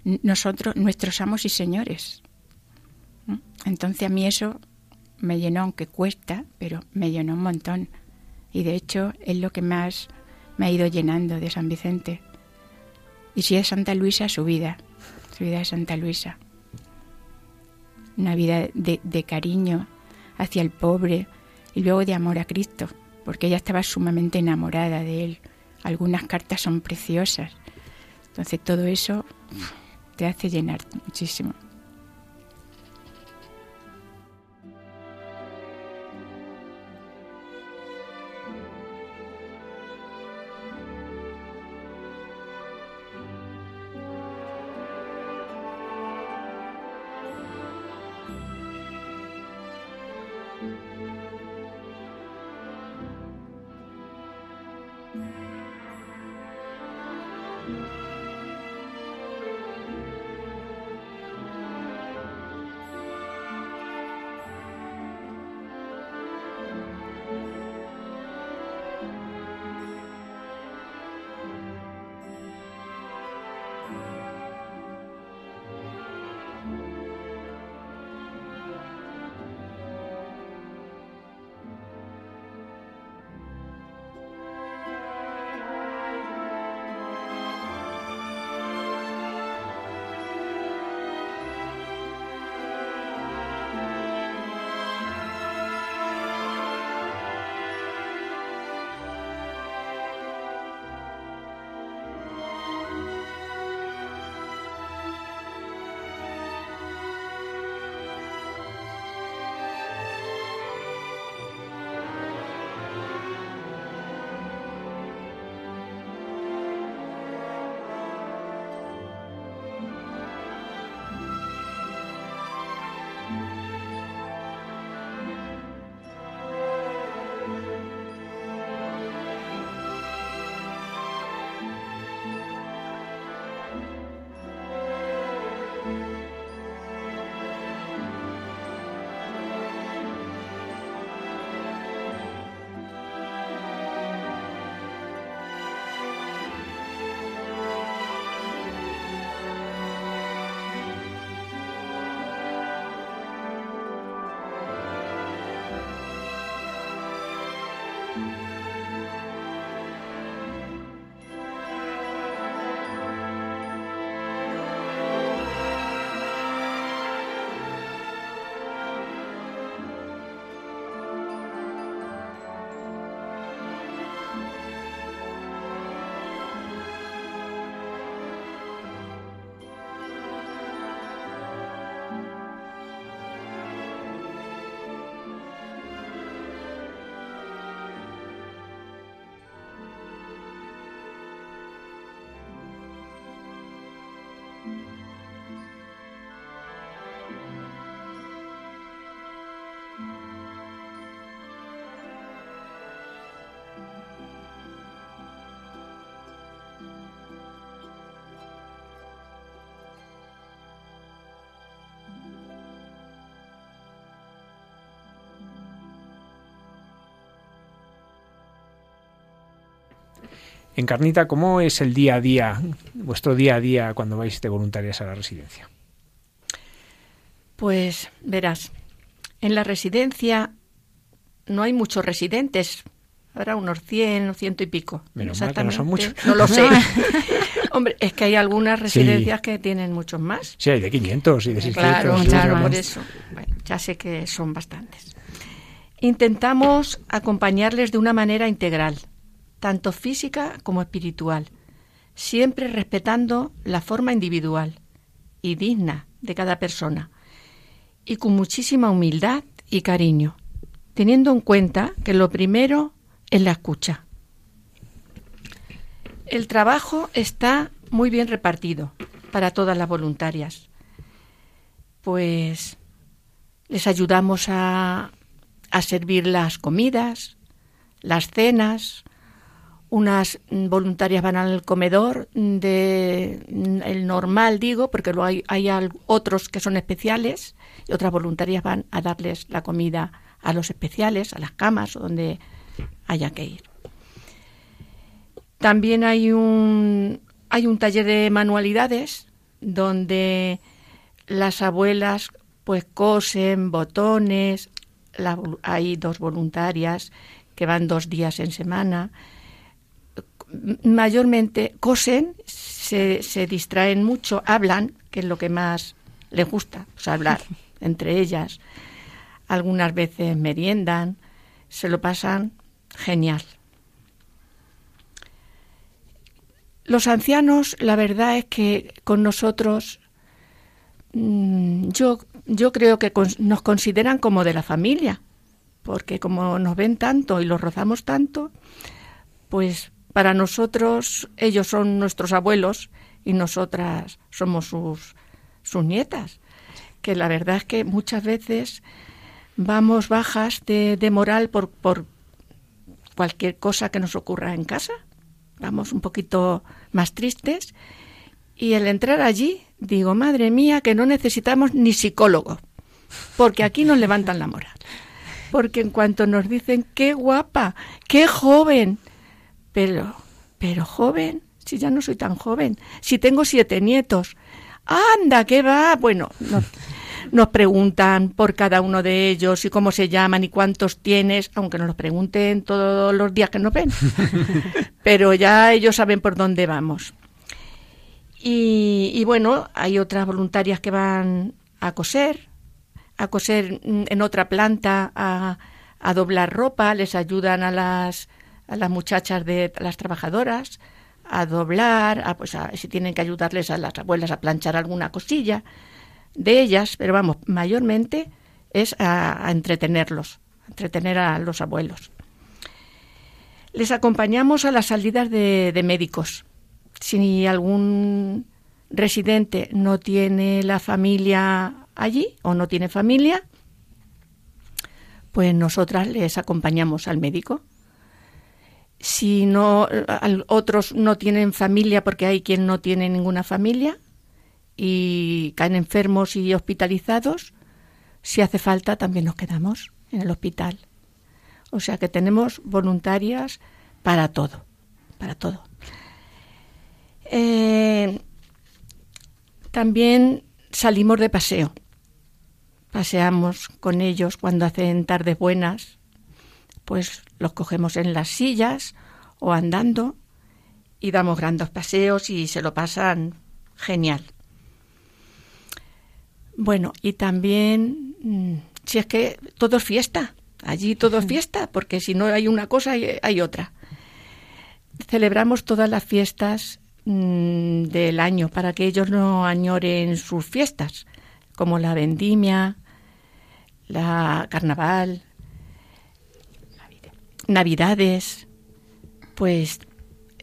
nosotros nuestros amos y señores. Entonces a mí eso me llenó, aunque cuesta, pero me llenó un montón. Y de hecho es lo que más me ha ido llenando de San Vicente. Y si es Santa Luisa, su vida, su vida de Santa Luisa. Una vida de, de cariño hacia el pobre, y luego de amor a Cristo, porque ella estaba sumamente enamorada de él. Algunas cartas son preciosas. Entonces todo eso te hace llenar muchísimo. Encarnita, ¿cómo es el día a día, vuestro día a día cuando vais de voluntarias a la residencia? Pues verás, en la residencia no hay muchos residentes, habrá unos 100 o ciento y pico. Menos mal que no son muchos. No lo sé. Hombre, es que hay algunas residencias que tienen muchos más. Sí, hay de 500 y de 600. Claro, sí, claro, por eso. Bueno, ya sé que son bastantes. Intentamos acompañarles de una manera integral, tanto física como espiritual, siempre respetando la forma individual y digna de cada persona, y con muchísima humildad y cariño, teniendo en cuenta que lo primero es la escucha. El trabajo está muy bien repartido para todas las voluntarias. Pues les ayudamos a, a servir las comidas, las cenas. Unas voluntarias van al comedor de el normal, digo, porque luego hay, hay otros que son especiales y otras voluntarias van a darles la comida a los especiales, a las camas o donde haya que ir. También hay un, hay un taller de manualidades donde las abuelas pues cosen botones, hay dos voluntarias que van dos días en semana. Mayormente cosen, se, se distraen mucho, hablan, que es lo que más les gusta, pues hablar entre ellas. Algunas veces meriendan, se lo pasan genial. Los ancianos, la verdad es que con nosotros, mm, yo, yo creo que nos consideran como de la familia, porque como nos ven tanto y los rozamos tanto, pues para nosotros ellos son nuestros abuelos y nosotras somos sus, sus nietas. Que la verdad es que muchas veces vamos bajas de, de moral por, por cualquier cosa que nos ocurra en casa. Vamos un poquito más tristes. Y el entrar allí, digo, madre mía, que no necesitamos ni psicólogo, porque aquí nos levantan la moral. Porque en cuanto nos dicen, qué guapa, qué joven, pero, pero joven, si ya no soy tan joven, si tengo siete nietos, anda, ¿qué va? Bueno, nos, nos preguntan por cada uno de ellos y cómo se llaman y cuántos tienes, aunque nos lo pregunten todos los días que nos ven. Pero ya ellos saben por dónde vamos. Y, y bueno, hay otras voluntarias que van a coser, a coser en otra planta, a, a doblar ropa, les ayudan a las, a las muchachas de las trabajadoras a doblar, a, pues a, si tienen que ayudarles a las abuelas a planchar alguna cosilla de ellas, pero vamos, mayormente es a, a entretenerlos, a entretener a los abuelos. Les acompañamos a las salidas de, de médicos. Si algún residente no tiene la familia allí o no tiene familia, pues nosotras les acompañamos al médico. Si no, otros no tienen familia porque hay quien no tiene ninguna familia y caen enfermos y hospitalizados, si hace falta también nos quedamos en el hospital. O sea que tenemos voluntarias para todo, para todo. Eh, también salimos de paseo. Paseamos con ellos cuando hacen tardes buenas. Pues los cogemos en las sillas o andando y damos grandes paseos y se lo pasan genial. Bueno, y también, mm, si es que todo es fiesta, allí todo es fiesta, porque si no hay una cosa, hay, hay otra. Celebramos todas las fiestas mm, del año para que ellos no añoren sus fiestas, como la vendimia, la carnaval, navidades, pues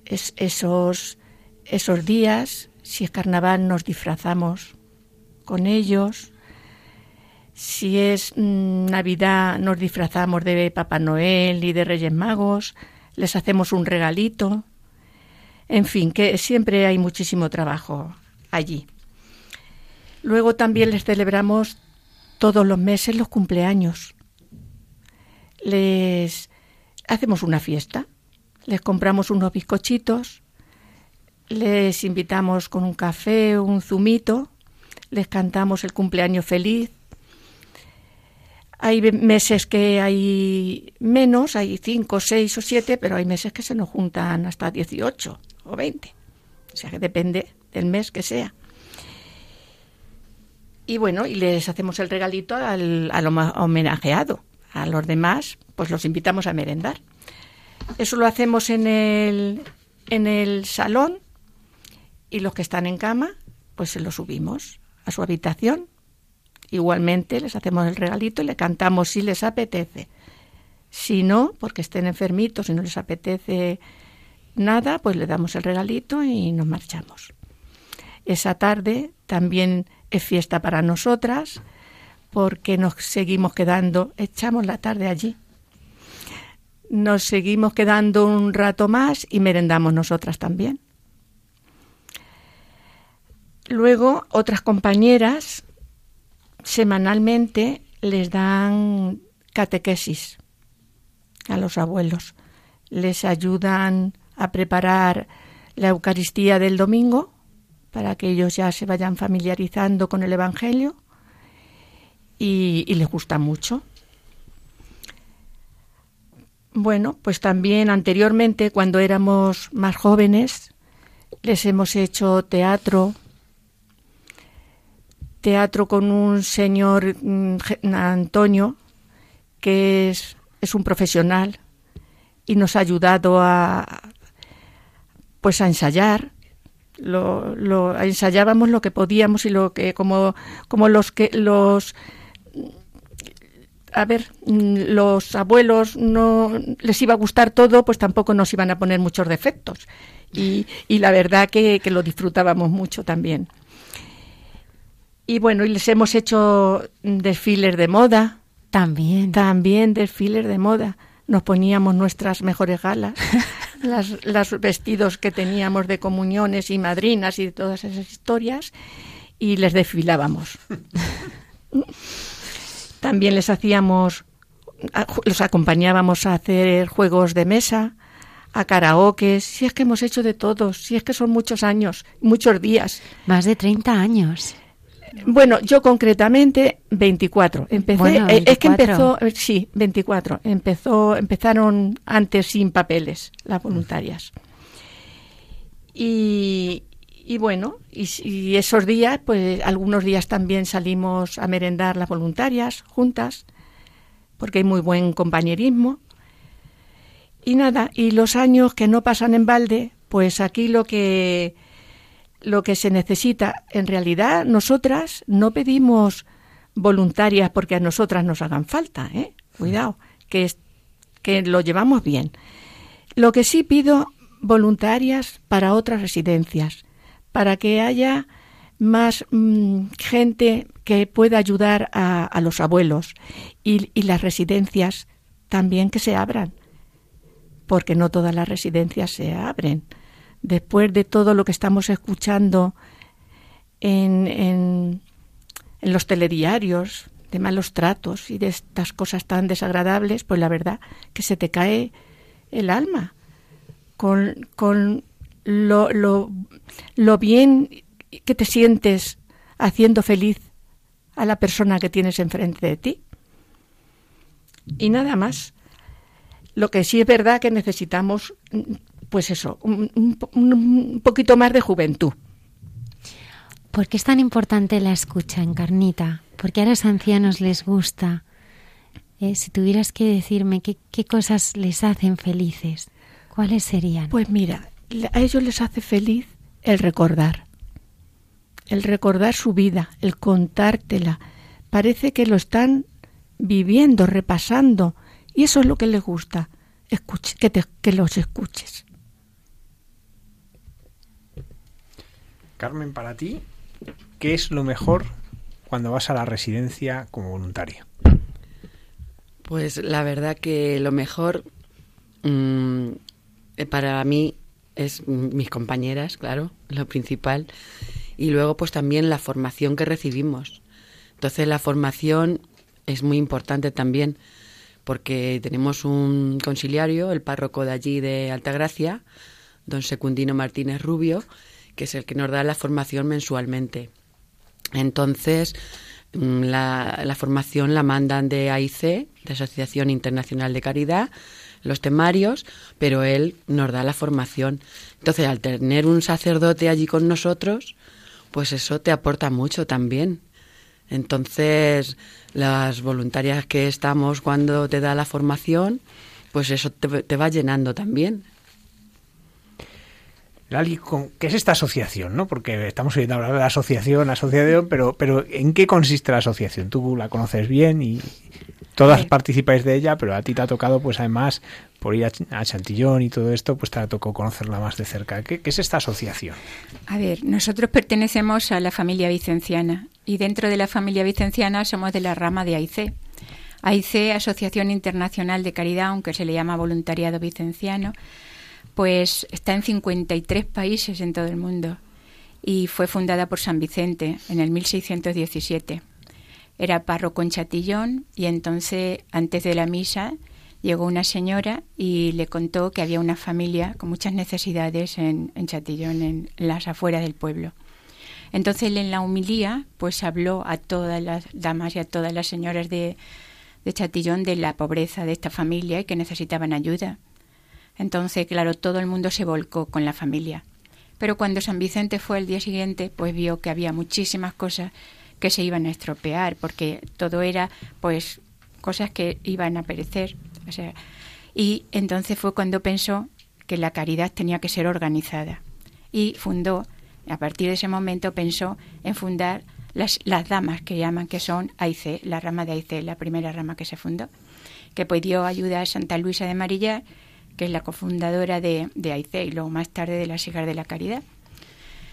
es- esos, esos días, si es carnaval, nos disfrazamos con ellos. Si es mm, Navidad, nos disfrazamos de Papá Noel y de Reyes Magos, les hacemos un regalito. En fin, que siempre hay muchísimo trabajo allí. Luego también les celebramos todos los meses los cumpleaños. Les hacemos una fiesta les compramos unos bizcochitos, les invitamos con un café, un zumito, les cantamos el cumpleaños feliz. Hay meses que hay menos, hay cinco, seis o siete, pero hay meses que se nos juntan hasta 18 o 20. O sea que depende del mes que sea. Y bueno, y les hacemos el regalito al, al homenajeado. A los demás, pues los invitamos a merendar. Eso lo hacemos en el, en el salón y los que están en cama, pues se lo subimos a su habitación. Igualmente les hacemos el regalito y le cantamos si les apetece. Si no, porque estén enfermitos y no les apetece nada, pues le damos el regalito y nos marchamos. Esa tarde también es fiesta para nosotras porque nos seguimos quedando, echamos la tarde allí. Nos seguimos quedando un rato más y merendamos nosotras también. Luego, otras compañeras semanalmente les dan catequesis a los abuelos. Les ayudan a preparar la Eucaristía del domingo para que ellos ya se vayan familiarizando con el Evangelio y, les gusta mucho. Bueno, pues también anteriormente, cuando éramos más jóvenes, les hemos hecho teatro, teatro con un señor mm, Antonio, que es, es un profesional y nos ha ayudado a pues a ensayar. Lo, lo ensayábamos lo que podíamos y lo que como como los que los a ver, mm, los abuelos no les iba a gustar todo, pues tampoco nos iban a poner muchos defectos. Y, y la verdad que, que, lo disfrutábamos mucho también. Y bueno, y les hemos hecho desfiles de moda. También. También desfiles de moda. Nos poníamos nuestras mejores galas, las, los vestidos que teníamos de comuniones y madrinas y de todas esas historias, y les desfilábamos. También les hacíamos, los acompañábamos a hacer juegos de mesa, a karaoke, si es que hemos hecho de todos, si es que son muchos años, muchos días. Más de 30 años. Bueno, yo concretamente 24. Empecé, eh, es que empezó, eh, sí, 24. Empezó, empezaron antes sin papeles las voluntarias. Y, y bueno, y, esos días, pues algunos días también salimos a merendar las voluntarias juntas, porque hay muy buen compañerismo. Y nada, y los años que no pasan en balde, pues aquí lo que lo que se necesita. En realidad, nosotras no pedimos voluntarias porque a nosotras nos hagan falta, ¿eh? Cuidado, que, es, que lo llevamos bien. Lo que sí pido voluntarias para otras residencias, para que haya más mm, gente que pueda ayudar a, los abuelos y, las residencias también que se abran, porque no todas las residencias se abren. Después de todo lo que estamos escuchando en, en, los telediarios, de malos tratos y de estas cosas tan desagradables, pues la verdad que se te cae el alma con, con lo, lo, lo bien que te sientes haciendo feliz a la persona que tienes enfrente de ti. Y nada más. Lo que sí es verdad que necesitamos pues eso, un, poquito más de juventud. ¿Por qué es tan importante la escucha, Encarnita? ¿Por qué a los ancianos les gusta? Eh, si tuvieras que decirme qué, qué cosas les hacen felices, ¿cuáles serían? Pues mira, a ellos les hace feliz el recordar, el recordar su vida, el contártela. Parece que lo están viviendo, repasando, y eso es lo que les gusta, Escuche, que, te, que los escuches. Carmen, para ti, ¿qué es lo mejor cuando vas a la residencia como voluntaria? Pues la verdad que lo mejor mm, eh, para mí es mis compañeras, claro, lo principal, y luego pues también la formación que recibimos. Entonces la formación es muy importante también porque tenemos un conciliario, el párroco de allí de Altagracia, don Secundino Martínez Rubio, que es el que nos da la formación mensualmente. Entonces, mm, la, la formación la mandan de AIC, de Asociación Internacional de Caridad, los temarios, pero él nos da la formación. Entonces, al tener un sacerdote allí con nosotros, pues eso te aporta mucho también. Entonces, las voluntarias que estamos cuando te da la formación, pues eso te, va llenando también. Lali, ¿qué es esta asociación? ¿no? Porque estamos oyendo hablar de la asociación, asociación, pero, pero ¿en qué consiste la asociación? Tú la conoces bien y todas participáis de ella, pero a ti te ha tocado, pues además, por ir a Chantillón y todo esto, pues te ha tocado conocerla más de cerca. ¿Qué, ¿Qué, es esta asociación? A ver, nosotros pertenecemos a la familia vicenciana y dentro de la familia vicenciana somos de la rama de AIC. AIC, Asociación Internacional de Caridad, aunque se le llama Voluntariado Vicenciano, pues está en 53 países en todo el mundo y fue fundada por San Vicente en el 1617. Era párroco en Chatillón y entonces antes de la misa llegó una señora y le contó que había una familia con muchas necesidades en, en Chatillón, en las afueras del pueblo. Entonces en la humilía pues habló a todas las damas y a todas las señoras de, de Chatillón de la pobreza de esta familia y que necesitaban ayuda. Entonces, claro, todo el mundo se volcó con la familia. Pero cuando San Vicente fue el día siguiente, pues vio que había muchísimas cosas que se iban a estropear, porque todo era, pues, cosas que iban a perecer. Y entonces fue cuando pensó que la caridad tenía que ser organizada. Y fundó, a partir de ese momento pensó en fundar las, las damas que llaman, que son AIC, la rama de AIC, la primera rama que se fundó, que pidió ayuda a Santa Luisa de Marillar que es la cofundadora de, de AIC y luego más tarde de las Hijas de la Caridad.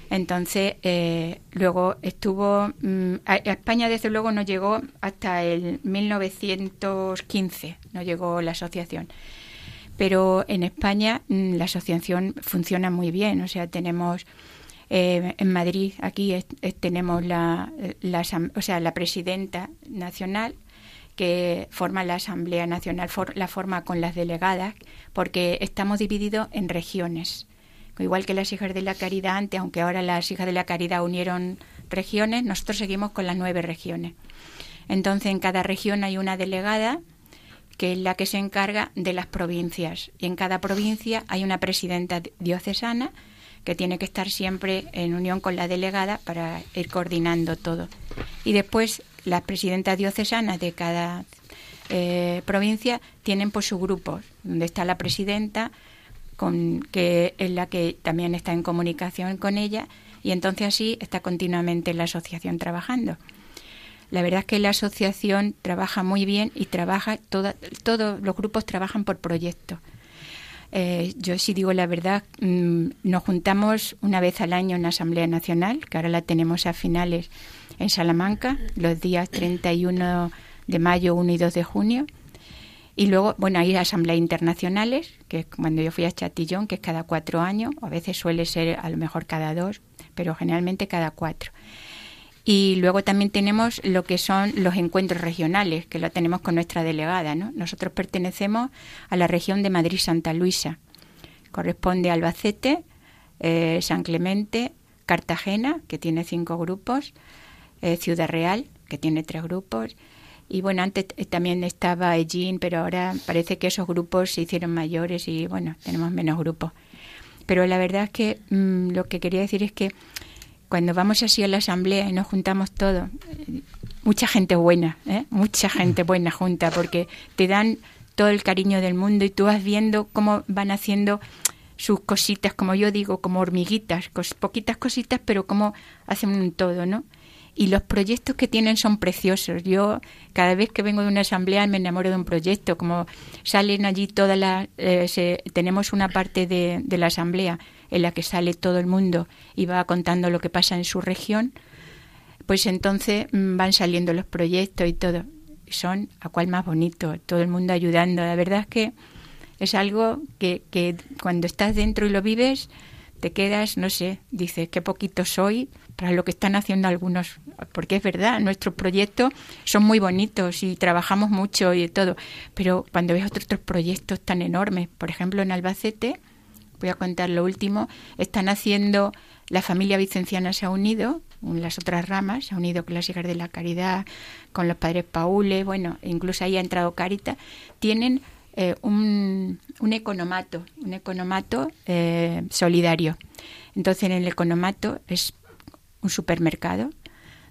Entonces, eh, luego estuvo. Mm, a, España, desde luego, no llegó hasta el 1915, no llegó la asociación. Pero en España mm, la asociación funciona muy bien, o sea, tenemos. Eh, en Madrid, aquí tenemos la, la, o sea, la presidenta nacional, que forma la Asamblea Nacional, la forma con las delegadas, porque estamos divididos en regiones. Igual que las hijas de la caridad antes, aunque ahora las hijas de la caridad unieron regiones, nosotros seguimos con las nueve regiones. Entonces, en cada región hay una delegada que es la que se encarga de las provincias. Y en cada provincia hay una presidenta diocesana que tiene que estar siempre en unión con la delegada para ir coordinando todo. Y después las presidentas diocesanas de cada eh, provincia tienen por su grupo, donde está la presidenta, con, que es la que también está en comunicación con ella, y entonces así está continuamente la asociación trabajando. La verdad es que la asociación trabaja muy bien y trabaja, todos los grupos trabajan por proyectos. Eh, yo sí digo la verdad, mm, nos juntamos una vez al año en la Asamblea Nacional, que ahora la tenemos a finales en Salamanca, los días 31 de mayo, 1 y 2 de junio. Y luego, bueno, hay asambleas internacionales, que cuando yo fui a Chatillón, que es cada cuatro años, a veces suele ser a lo mejor cada dos, pero generalmente cada cuatro. Y luego también tenemos lo que son los encuentros regionales, que lo tenemos con nuestra delegada. ¿no? Nosotros pertenecemos a la región de Madrid-Santa Luisa. Corresponde a Albacete, eh, San Clemente, Cartagena, que tiene cinco grupos, eh, Ciudad Real, que tiene tres grupos. Y bueno, antes eh, también estaba Egin, pero ahora parece que esos grupos se hicieron mayores y bueno, tenemos menos grupos. Pero la verdad es que mm, lo que quería decir es que cuando vamos así a la asamblea y nos juntamos todos, mucha gente buena, ¿eh? mucha gente buena junta, porque te dan todo el cariño del mundo y tú vas viendo cómo van haciendo sus cositas, como yo digo, como hormiguitas, poquitas cositas, pero cómo hacen un todo, ¿no? Y los proyectos que tienen son preciosos. Yo cada vez que vengo de una asamblea me enamoro de un proyecto, como salen allí todas las... Eh, tenemos una parte de, de, la asamblea en la que sale todo el mundo y va contando lo que pasa en su región, pues entonces mm, van saliendo los proyectos y todo. Son a cual más bonito, todo el mundo ayudando. La verdad es que es algo que, que cuando estás dentro y lo vives, te quedas, no sé, dices, qué poquito soy para lo que están haciendo algunos, porque es verdad, nuestros proyectos son muy bonitos y trabajamos mucho y todo, pero cuando ves otros, proyectos tan enormes, por ejemplo en Albacete, voy a contar lo último, están haciendo, la familia vicenciana se ha unido, las otras ramas, se ha unido hijas de la caridad, con los padres Paule, bueno, incluso ahí ha entrado Carita, tienen eh, un, un, economato, un economato eh, solidario. Entonces en el economato es un supermercado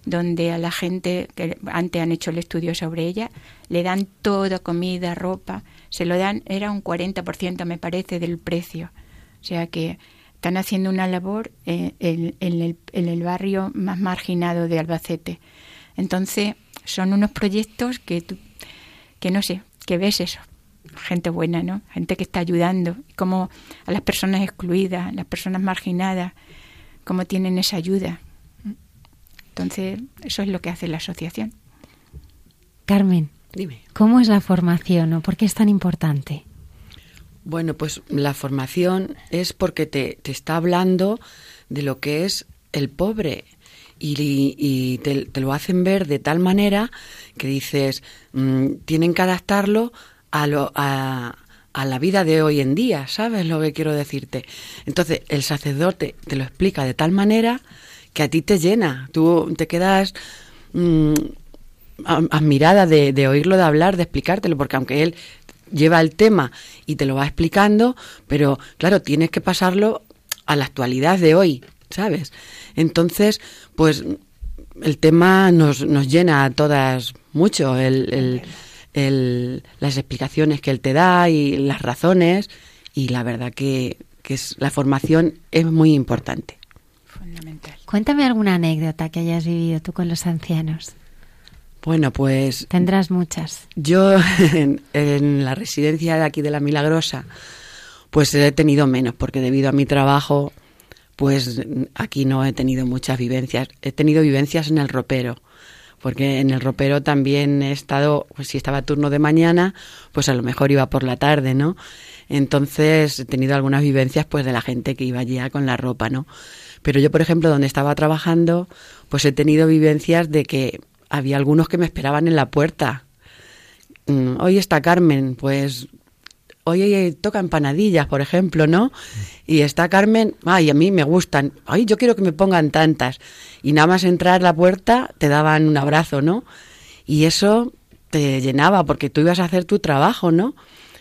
donde a la gente que antes han hecho el estudio sobre ella le dan toda comida, ropa, se lo dan, era un 40% me parece del precio. O sea que están haciendo una labor en, en, el, en, el, barrio más marginado de Albacete. Entonces, son unos proyectos que, que no sé, que ves eso, gente buena, ¿no? Gente que está ayudando, como a las personas excluidas, las personas marginadas, cómo tienen esa ayuda. Entonces, eso es lo que hace la asociación. Carmen, Dime. ¿cómo es la formación o por qué es tan importante? Bueno, pues la formación es porque te, te está hablando de lo que es el pobre y, y te, te, lo hacen ver de tal manera que dices, mmm, tienen que adaptarlo a, lo, a, a, la vida de hoy en día, ¿sabes lo que quiero decirte? Entonces, el sacerdote te lo explica de tal manera que a ti te llena, tú te quedas mmm, admirada de, oírlo, de hablar, de explicártelo, porque aunque él lleva el tema y te lo va explicando, pero claro, tienes que pasarlo a la actualidad de hoy, ¿sabes? Entonces, pues el tema nos, nos llena a todas mucho, las explicaciones que él te da y las razones, y la verdad que, que es, la formación es muy importante. Fundamental. Cuéntame alguna anécdota que hayas vivido tú con los ancianos. Bueno, pues... Tendrás muchas. Yo en, en, la residencia de aquí de La Milagrosa, pues he tenido menos, porque debido a mi trabajo, pues aquí no he tenido muchas vivencias. He tenido vivencias en el ropero, porque en el ropero también he estado, pues si estaba turno de mañana, pues a lo mejor iba por la tarde, ¿no? Entonces he tenido algunas vivencias pues de la gente que iba allí con la ropa, ¿no? Pero yo, por ejemplo, donde estaba trabajando, pues he tenido vivencias de que había algunos que me esperaban en la puerta. Mm, hoy está Carmen, pues hoy toca empanadillas, por ejemplo, ¿no? Y está Carmen, ay, a mí me gustan, ay, yo quiero que me pongan tantas. Y nada más entrar a la puerta te daban un abrazo, ¿no? Y eso te llenaba porque tú ibas a hacer tu trabajo, ¿no?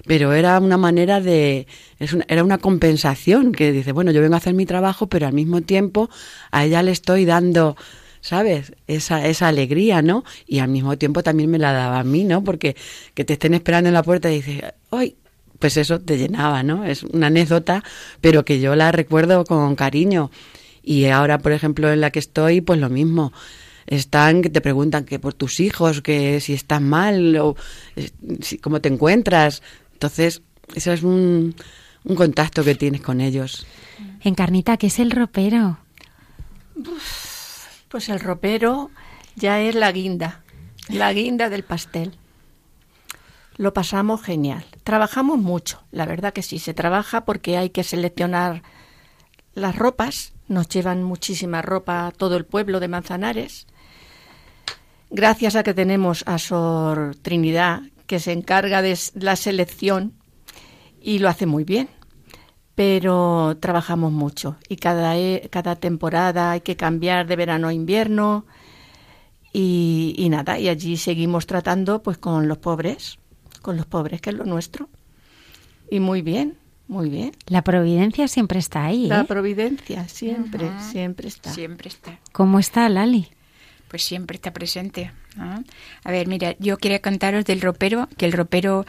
Pero era una manera de, era una compensación que dice, bueno, yo vengo a hacer mi trabajo, pero al mismo tiempo a ella le estoy dando ¿sabes? Esa, esa alegría, ¿no? Y al mismo tiempo también me la daba a mí, ¿no? Porque que te estén esperando en la puerta y dices, ¡ay! Pues eso te llenaba, ¿no? Es una anécdota, pero que yo la recuerdo con cariño. Y ahora, por ejemplo, en la que estoy, pues lo mismo. Están que te preguntan que por tus hijos, que si estás mal o si, cómo te encuentras. Entonces, eso es un, un contacto que tienes con ellos. Encarnita, ¿qué es el ropero? Pues el ropero ya es la guinda, la guinda del pastel. Lo pasamos genial. Trabajamos mucho, la verdad que sí, se trabaja porque hay que seleccionar las ropas. Nos llevan muchísima ropa todo el pueblo de Manzanares. Gracias a que tenemos a Sor Trinidad, que se encarga de la selección y lo hace muy bien pero trabajamos mucho y cada, e, cada temporada hay que cambiar de verano a invierno y, y, nada, y allí seguimos tratando pues con los pobres, con los pobres, que es lo nuestro. Y muy bien, muy bien. La providencia siempre está ahí. ¿eh? La providencia siempre, siempre está. Siempre está. ¿Cómo está Lali? Pues siempre está presente. A ver, mira, yo quería contaros del ropero, que el ropero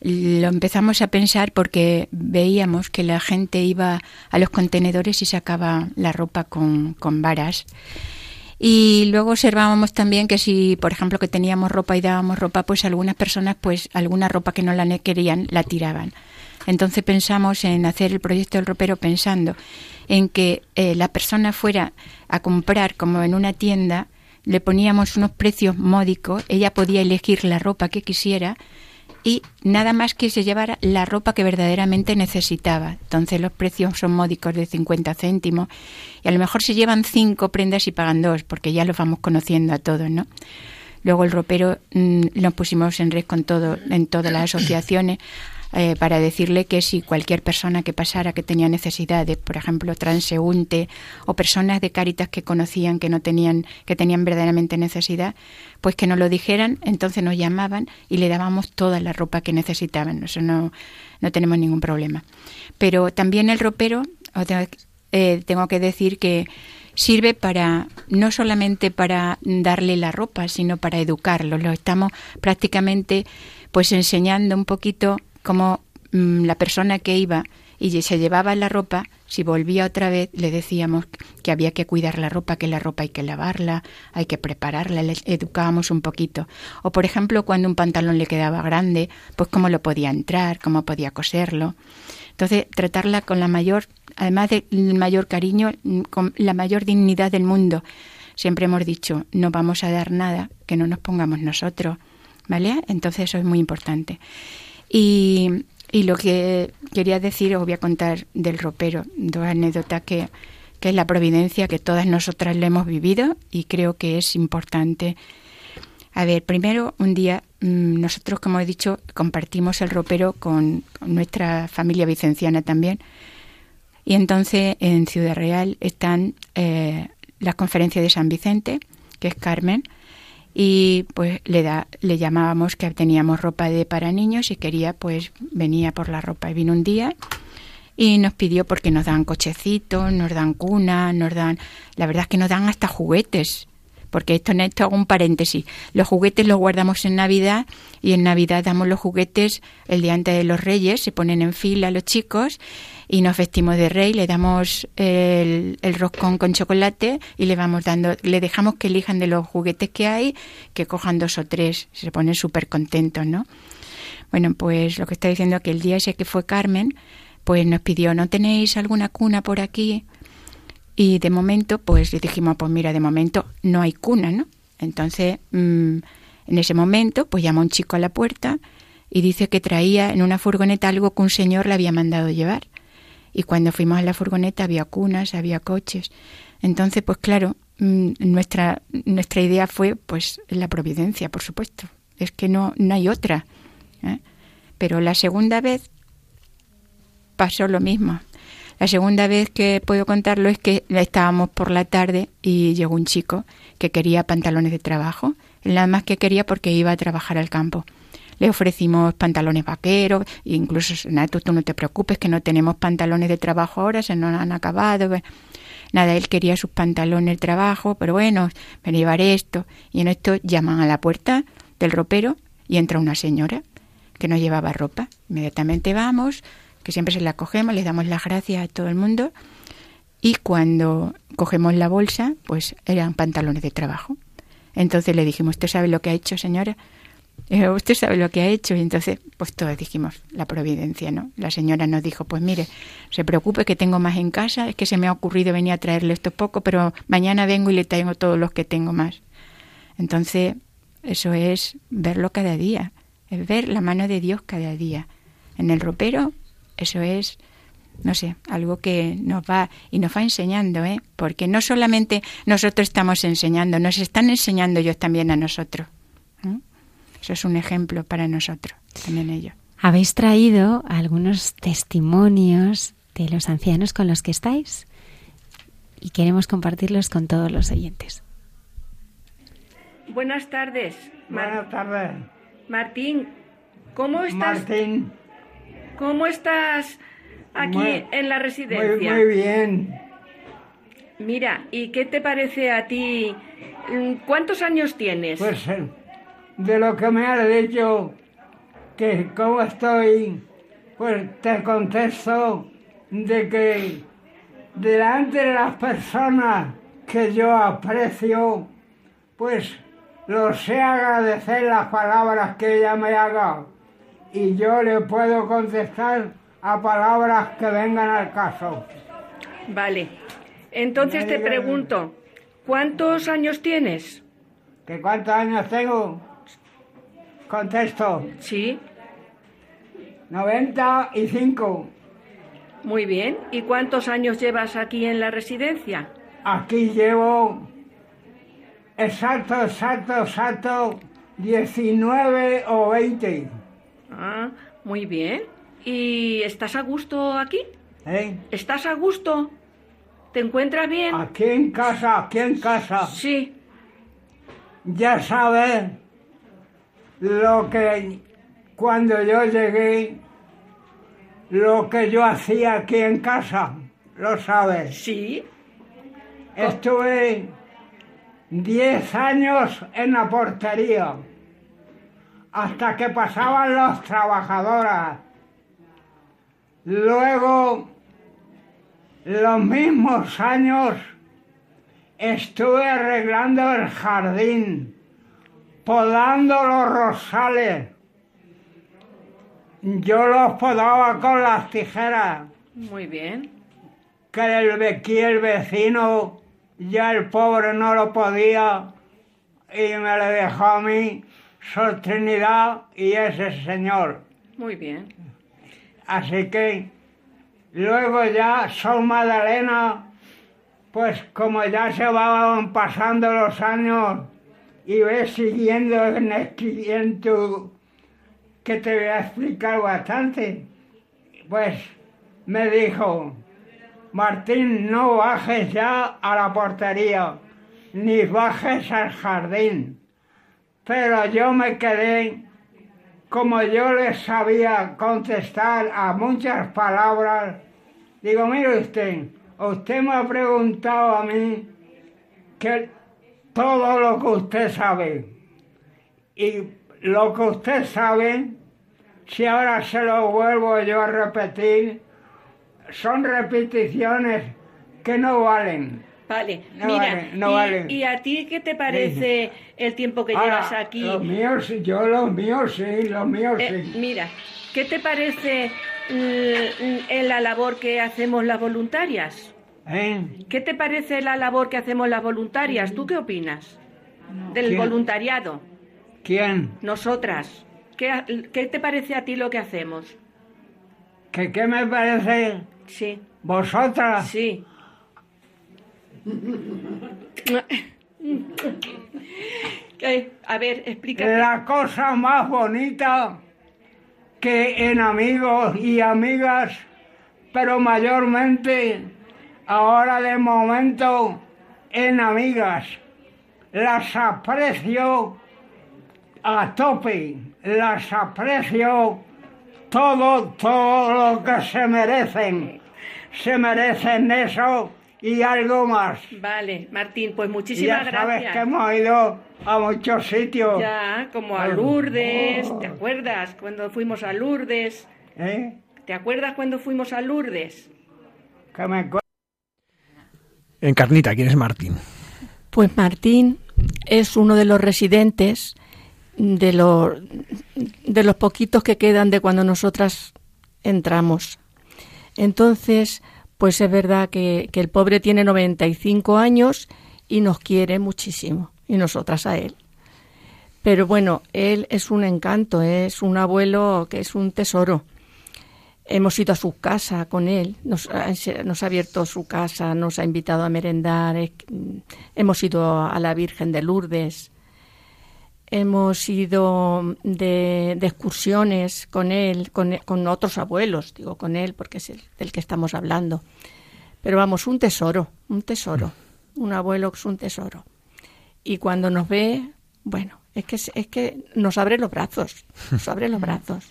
lo empezamos a pensar porque veíamos que la gente iba a los contenedores y sacaba la ropa con, con varas. Y luego observábamos también que si, por ejemplo, que teníamos ropa y dábamos ropa, pues algunas personas, pues alguna ropa que no la querían, la tiraban. Entonces pensamos en hacer el proyecto del ropero pensando en que eh, la persona fuera a comprar como en una tienda, le poníamos unos precios módicos, ella podía elegir la ropa que quisiera y nada más que se llevara la ropa que verdaderamente necesitaba. Entonces los precios son módicos de 50 céntimos y a lo mejor se llevan cinco prendas y pagan dos porque ya los vamos conociendo a todos, ¿no? Luego el ropero mm, nos pusimos en red con todo, en todas las asociaciones eh, para decirle que si cualquier persona que pasara que tenía necesidades, por ejemplo, transeúnte o personas de Cáritas que conocían que no tenían que tenían verdaderamente necesidad, pues que nos lo dijeran, entonces nos llamaban y le dábamos toda la ropa que necesitaban. Eso no no tenemos ningún problema. Pero también el ropero, eh, tengo que decir que sirve para no solamente para darle la ropa, sino para educarlo. Lo estamos prácticamente pues enseñando un poquito como mm, la persona que iba y se llevaba la ropa, si volvía otra vez, le decíamos que había que cuidar la ropa, que la ropa hay que lavarla, hay que prepararla, le educábamos un poquito. O, por ejemplo, cuando un pantalón le quedaba grande, pues cómo lo podía entrar, cómo podía coserlo. Entonces, tratarla con la mayor, además del mayor cariño, mm, con la mayor dignidad del mundo. Siempre hemos dicho, no vamos a dar nada que no nos pongamos nosotros, ¿vale? Entonces, eso es muy importante. Y, lo que quería decir, os voy a contar del ropero, dos anécdotas que, que es la providencia que todas nosotras le hemos vivido y creo que es importante. A ver, primero, un día mm, nosotros, como he dicho, compartimos el ropero con, nuestra familia vicenciana también. Y entonces en Ciudad Real están eh, las conferencias de San Vicente, que es Carmen, y pues le da le llamábamos que teníamos ropa de para niños y quería pues venía por la ropa y vino un día y nos pidió porque nos dan cochecitos, nos dan cuna, nos dan la verdad es que nos dan hasta juguetes porque esto en esto hago un paréntesis. Los juguetes los guardamos en Navidad y en Navidad damos los juguetes el día antes de los Reyes, se ponen en fila los chicos y nos vestimos de rey, le damos el, el, roscón con chocolate y le vamos dando, le dejamos que elijan de los juguetes que hay, que cojan dos o tres, se ponen súper contentos, ¿no? Bueno, pues lo que está diciendo que el día ese que fue Carmen, pues nos pidió, ¿no tenéis alguna cuna por aquí? Y de momento, pues le dijimos, pues mira, de momento no hay cuna, ¿no? Entonces, mm, en ese momento, pues llama un chico a la puerta y dice que traía en una furgoneta algo que un señor le había mandado llevar. Y cuando fuimos a la furgoneta había cunas, había coches. Entonces, pues claro, mm, nuestra, nuestra idea fue pues la providencia, por supuesto. Es que no, no hay otra. ¿eh? Pero la segunda vez pasó lo mismo. La segunda vez que puedo contarlo es que estábamos por la tarde y llegó un chico que quería pantalones de trabajo. nada más que quería porque iba a trabajar al campo le ofrecimos pantalones vaqueros, e incluso, Nato, tú no te preocupes que no tenemos pantalones de trabajo ahora, se nos han acabado. Nada, él quería sus pantalones de trabajo, pero bueno, me llevaré esto. Y en esto llaman a la puerta del ropero y entra una señora que no llevaba ropa. Inmediatamente vamos, que siempre se la cogemos, le damos las gracias a todo el mundo. Y cuando cogemos la bolsa, pues eran pantalones de trabajo. Entonces le dijimos, ¿usted sabe lo que ha hecho, señora? Usted sabe lo que ha hecho y entonces pues todos dijimos la providencia no la señora nos dijo pues mire se preocupe que tengo más en casa. Es que se me ha ocurrido venir a traerle esto poco pero mañana vengo y le traigo todos los que tengo más entonces eso es verlo cada día. Es ver la mano de Dios cada día. En el ropero eso es no sé, algo que nos va y nos va enseñando, ¿eh? Porque no solamente nosotros estamos enseñando, nos están enseñando ellos también a nosotros. Eso es un ejemplo para nosotros, también ello. Habéis traído algunos testimonios de los ancianos con los que estáis y queremos compartirlos con todos los oyentes. Buenas tardes. Buenas tardes. Martín, ¿cómo estás? Martín. ¿Cómo estás aquí en la residencia? Muy, muy bien. Mira, ¿y qué te parece a ti? ¿Cuántos años tienes? Pues eh, de lo que me has dicho, que cómo estoy, pues te contesto de que delante de las personas que yo aprecio, pues los sé agradecer las palabras que ella me haga y yo le puedo contestar a palabras que vengan al caso. Vale. Entonces te pregunto, ¿cuántos años tienes? ¿Qué cuántos años tengo? Contesto. Sí. 95. Muy bien. ¿Y cuántos años llevas aquí en la residencia? Aquí llevo exacto, exacto, exacto 19 o 20. Ah, muy bien. ¿Y estás a gusto aquí? ¿Eh? ¿Estás a gusto? ¿Te encuentras bien? Aquí en casa, aquí en casa. Sí. Ya sabes lo que cuando yo llegué, lo que yo hacía aquí en casa, lo sabes. Sí. Estuve 10 años en la portería, hasta que pasaban los trabajadoras. Luego, los mismos años, estuve arreglando el jardín, podando los rosales. Yo los podaba con las tijeras, Muy bien. que el, aquí el vecino, ya el pobre no lo podía, y me lo dejó a mí, Sor Trinidad y ese señor. Muy bien. Así que luego ya Sol Magdalena, pues como ya se van pasando los años y ves siguiendo en, en tu que te voy a explicar bastante, pues me dijo, Martín, no bajes ya a la portería, ni bajes al jardín. Pero yo me quedé como yo les sabía contestar a muchas palabras, digo, mire usted, usted me ha preguntado a mí que todo lo que usted sabe. Y lo que usted sabe, si ahora se lo vuelvo yo a repetir, son repeticiones que no valen. Vale, No mira, vale, no y, vale. y a ti qué te parece el tiempo que Ahora, llevas aquí? Los míos, yo los míos sí, los míos Eh, sí. mira, ¿qué te parece mm, en la labor que hacemos las voluntarias? ¿Eh? ¿Qué te parece la labor que hacemos las voluntarias? ¿Tú qué opinas? Del ¿Quién? voluntariado, ¿Quién? nosotras. ¿Qué, qué te parece a ti lo que hacemos? ¿Que qué me parece Sí, vosotras? sí. ¿Qué? A ver, explícate. La cosa más bonita que en amigos y amigas, pero mayormente ahora de momento en amigas. Las aprecio a tope, las aprecio todo, todo lo que se merecen. Se merecen eso y algo más. Vale, Martín, pues muchísimas ya sabes gracias. que hemos ido a muchos sitios. Ya, como a Lourdes, ¿te acuerdas cuando fuimos a Lourdes? ¿Eh? ¿Te acuerdas cuando fuimos a Lourdes? Que me Encarnita, ¿quién es Martín? Pues Martín es uno de los residentes de los, de los poquitos que quedan de cuando nosotras entramos. Entonces, pues es verdad que, que el pobre tiene 95 años y nos quiere muchísimo, y nosotras a él. Pero bueno, él es un encanto, es un abuelo que es un tesoro. Hemos ido a su casa con él, nos ha, nos ha abierto su casa, nos ha invitado a merendar, es- hemos ido a la Virgen de Lourdes, hemos ido de, de excursiones con él, con, con otros abuelos, digo con él porque es el del que estamos hablando. Pero vamos, un tesoro, un tesoro, un abuelo que es un tesoro. Y cuando nos ve, bueno, es que, es que nos abre los brazos, nos abre los brazos.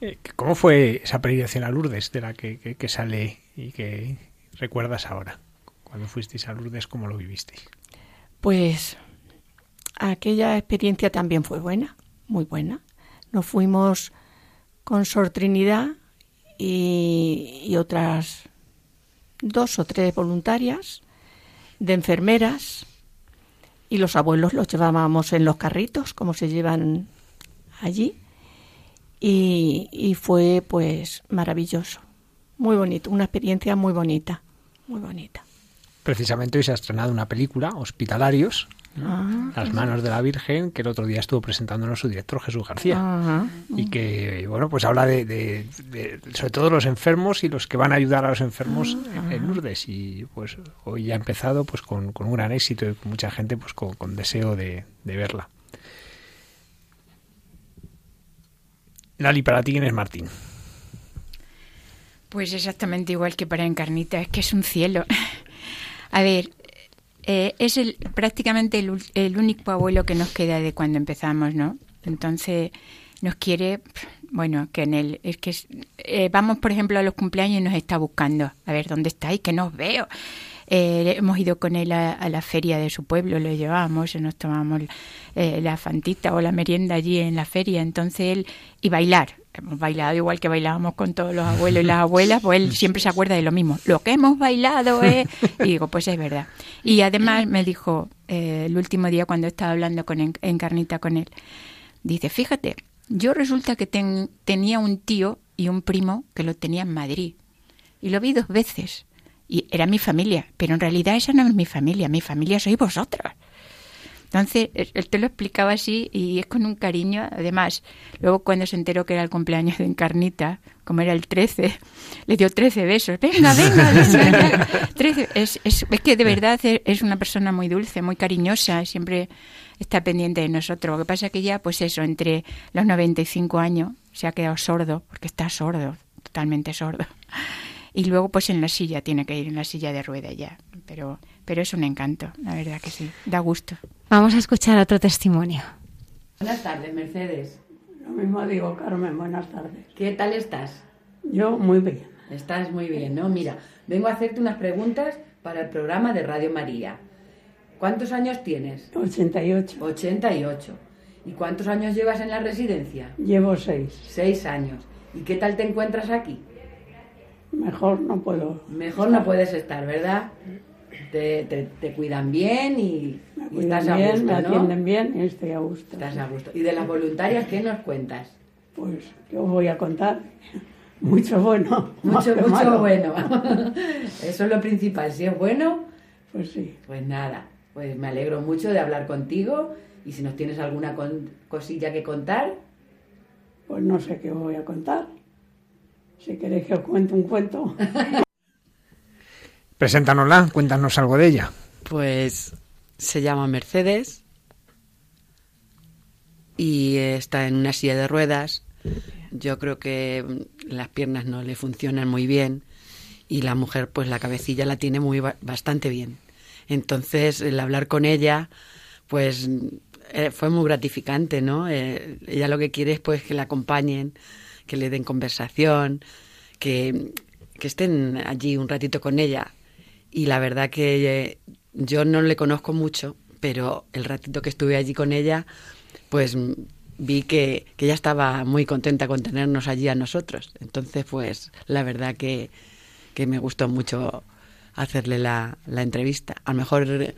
Eh, ¿Cómo fue esa peregrinación a Lourdes de la que, que- sale y que recuerdas ahora? Cuando fuisteis a Lourdes, ¿cómo lo vivisteis? Pues aquella experiencia también fue buena, muy buena. Nos fuimos con Sor Trinidad y otras dos o tres voluntarias de enfermeras y los abuelos los llevábamos en los carritos, como se llevan allí. Y, y fue pues maravilloso, muy bonito, una experiencia muy bonita, muy bonita. Precisamente hoy se ha estrenado una película, Hospitalarios, Ah, las manos de la Virgen, que el otro día estuvo presentándonos su director Jesús García. Y que, bueno, pues habla de, sobre todo los enfermos y los que van a ayudar a los enfermos ah. en Lourdes. Y pues hoy ya ha empezado pues con, un gran éxito y con mucha gente pues con, deseo de, verla. Lali, para ti, ¿quién es Martín? Pues exactamente igual que para Encarnita, es que es un cielo. A ver, eh, es el, prácticamente el, único abuelo que nos queda de cuando empezamos, ¿no? Entonces nos quiere, bueno, que en él, es que eh, vamos, por ejemplo, a los cumpleaños y nos está buscando, a ver, ¿dónde estáis? Que no veo. Eh, hemos ido con él a, la feria de su pueblo, lo llevábamos, nos tomamos la fantita o la merienda allí en la feria, entonces él, y bailar, hemos bailado igual que bailábamos con todos los abuelos y las abuelas, pues él siempre se acuerda de lo mismo. Lo que hemos bailado es... Y digo, pues es verdad. Y además me dijo eh, el último día cuando estaba hablando con Encarnita con él, dice, fíjate, yo resulta que tenía un tío y un primo que lo tenía en Madrid. Y lo vi dos veces. Y era mi familia, pero en realidad esa no es mi familia, mi familia sois vosotros. Entonces, él te lo explicaba así y es con un cariño. Además, luego cuando se enteró que era el cumpleaños de Encarnita, como era el 13, le dio 13 besos. Venga, venga, 13. Es, es, es, que de verdad es una persona muy dulce, muy cariñosa, siempre está pendiente de nosotros. Lo que pasa es que ya, pues eso, entre los 95 años se ha quedado sordo, porque está sordo, totalmente sordo. Y luego, pues en la silla, tiene que ir en la silla de rueda ya. Pero pero es un encanto, la verdad que sí, da gusto. Vamos a escuchar otro testimonio. Buenas tardes, Mercedes. Lo mismo digo, Carmen, buenas tardes. ¿Qué tal estás? Yo muy bien. Estás muy bien, ¿no? Mira, vengo a hacerte unas preguntas para el programa de Radio María. ¿Cuántos años tienes? 88. 88. ¿Y cuántos años llevas en la residencia? Llevo seis. Seis años. ¿Y qué tal te encuentras aquí? Mejor no puedo. Mejor no puedes estar, ¿verdad? te, te, cuidan bien y, estás a gusto, me atienden bien y estoy a gusto. Estás a gusto. ¿Y de las voluntarias qué nos cuentas? Pues, ¿qué os voy a contar? Mucho bueno. Mucho, mucho bueno. Eso es lo principal. Si es bueno, pues sí. Pues nada, pues me alegro mucho de hablar contigo y si nos tienes alguna cosilla que contar. Pues no sé qué os voy a contar. Si queréis que os cuente un cuento. Preséntanosla, cuéntanos algo de ella. Pues se llama Mercedes y está en una silla de ruedas. Yo creo que las piernas no le funcionan muy bien y la mujer pues la cabecilla la tiene muy bastante bien. Entonces el hablar con ella pues eh, fue muy gratificante, ¿no? Eh, ella lo que quiere es pues que la acompañen, que le den conversación, que, que estén allí un ratito con ella y la verdad que eh, yo no le conozco mucho, pero el ratito que estuve allí con ella, pues vi que, ella estaba muy contenta con tenernos allí a nosotros. Entonces, pues la verdad que, que me gustó mucho hacerle la, la entrevista. A lo mejor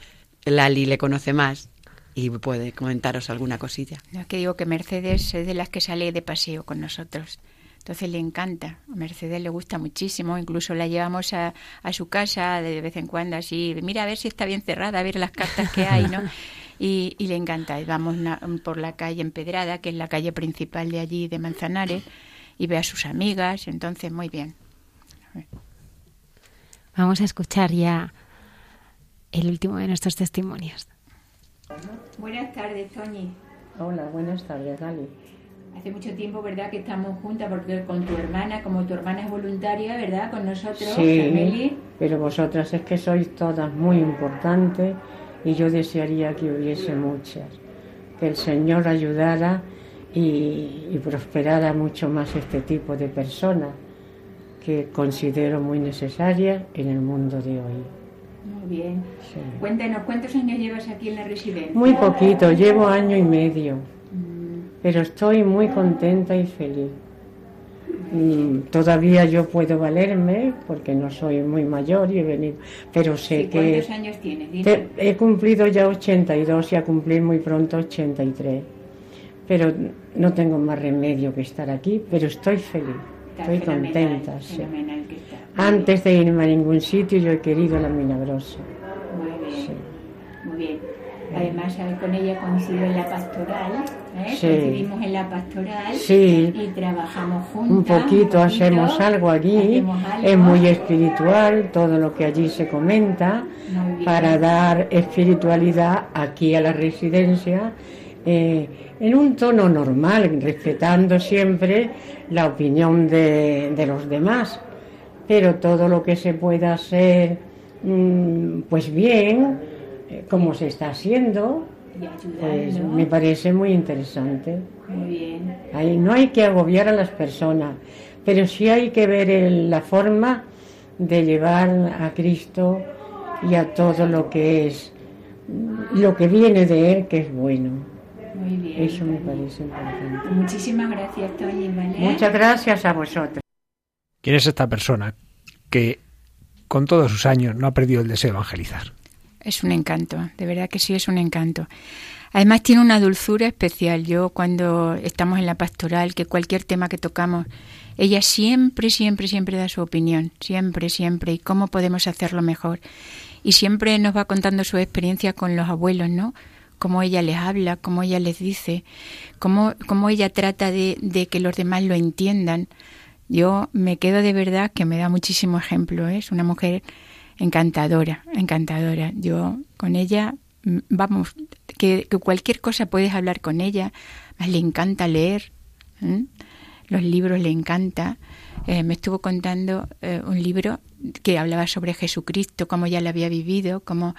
Lali le conoce más y puede comentaros alguna cosilla. No, que digo que Mercedes es de las que sale de paseo con nosotros. Entonces le encanta, a Mercedes le gusta muchísimo, incluso la llevamos a, a, su casa de vez en cuando así, mira a ver si está bien cerrada, a ver las cartas que hay, ¿no? Y, y le encanta. Y vamos por la calle Empedrada, que es la calle principal de allí, de Manzanares, y ve a sus amigas, entonces muy bien. Vamos a escuchar ya el último de nuestros testimonios. Buenas tardes, Toñi. Hola, buenas tardes, Dali hace mucho tiempo, ¿verdad?, que estamos juntas, porque con tu hermana, como tu hermana es voluntaria, ¿verdad?, con nosotros, sí, pero vosotras es que sois todas muy importantes y yo desearía que hubiese muchas, que el Señor ayudara y, y prosperara mucho más este tipo de personas que considero muy necesarias en el mundo de hoy. Muy bien. Cuéntanos, ¿cuántos años llevas aquí en la residencia? Muy poquito, llevo año y medio pero estoy muy contenta y feliz. todavía yo puedo valerme porque no soy muy mayor y he venido, pero sé que... ¿Cuántos años tienes? he cumplido ya 82 y a cumplir muy pronto 83. Pero no tengo más remedio que estar aquí, pero estoy feliz, estoy contenta. Antes de irme a ningún sitio yo he querido la milagrosa. Muy bien. Muy bien. Además, con ella coincido en la pastoral, ¿eh? Sí. coincidimos en la pastoral Sí. y trabajamos juntas. Un poquito hacemos algo allí, hacemos algo. es muy espiritual todo lo que allí se comenta para dar espiritualidad aquí a la residencia eh, en un tono normal, respetando siempre la opinión de, de los demás, pero todo lo que se pueda hacer mm, pues bien, eh, como se está haciendo, pues me parece muy interesante. Muy bien. Ahí no hay que agobiar a las personas, pero sí hay que ver el- la forma de llevar a Cristo y a todo lo que es, lo que viene de Él, que es bueno. Eso me parece importante. Muchísimas gracias, Toñi, ¿vale? Muchas gracias a vosotros. ¿Quién es esta persona que con todos sus años no ha perdido el deseo de evangelizar? Es un encanto, de verdad que sí es un encanto. Además tiene una dulzura especial. Yo cuando estamos en la pastoral, que cualquier tema que tocamos, ella siempre, siempre, siempre da su opinión, siempre, siempre, y cómo podemos hacerlo mejor. Y siempre nos va contando su experiencia con los abuelos, ¿no? Cómo ella les habla, cómo ella les dice, cómo, cómo ella trata de, de que los demás lo entiendan. Yo me quedo de verdad que me da muchísimo ejemplo. ¿eh? Es una mujer encantadora, encantadora. Yo con ella, mm, vamos, que, cualquier cosa puedes hablar con ella. Le encanta leer, los libros le encanta. Eh, me estuvo contando eh, un libro que hablaba sobre Jesucristo, cómo ya lo había vivido, cómo,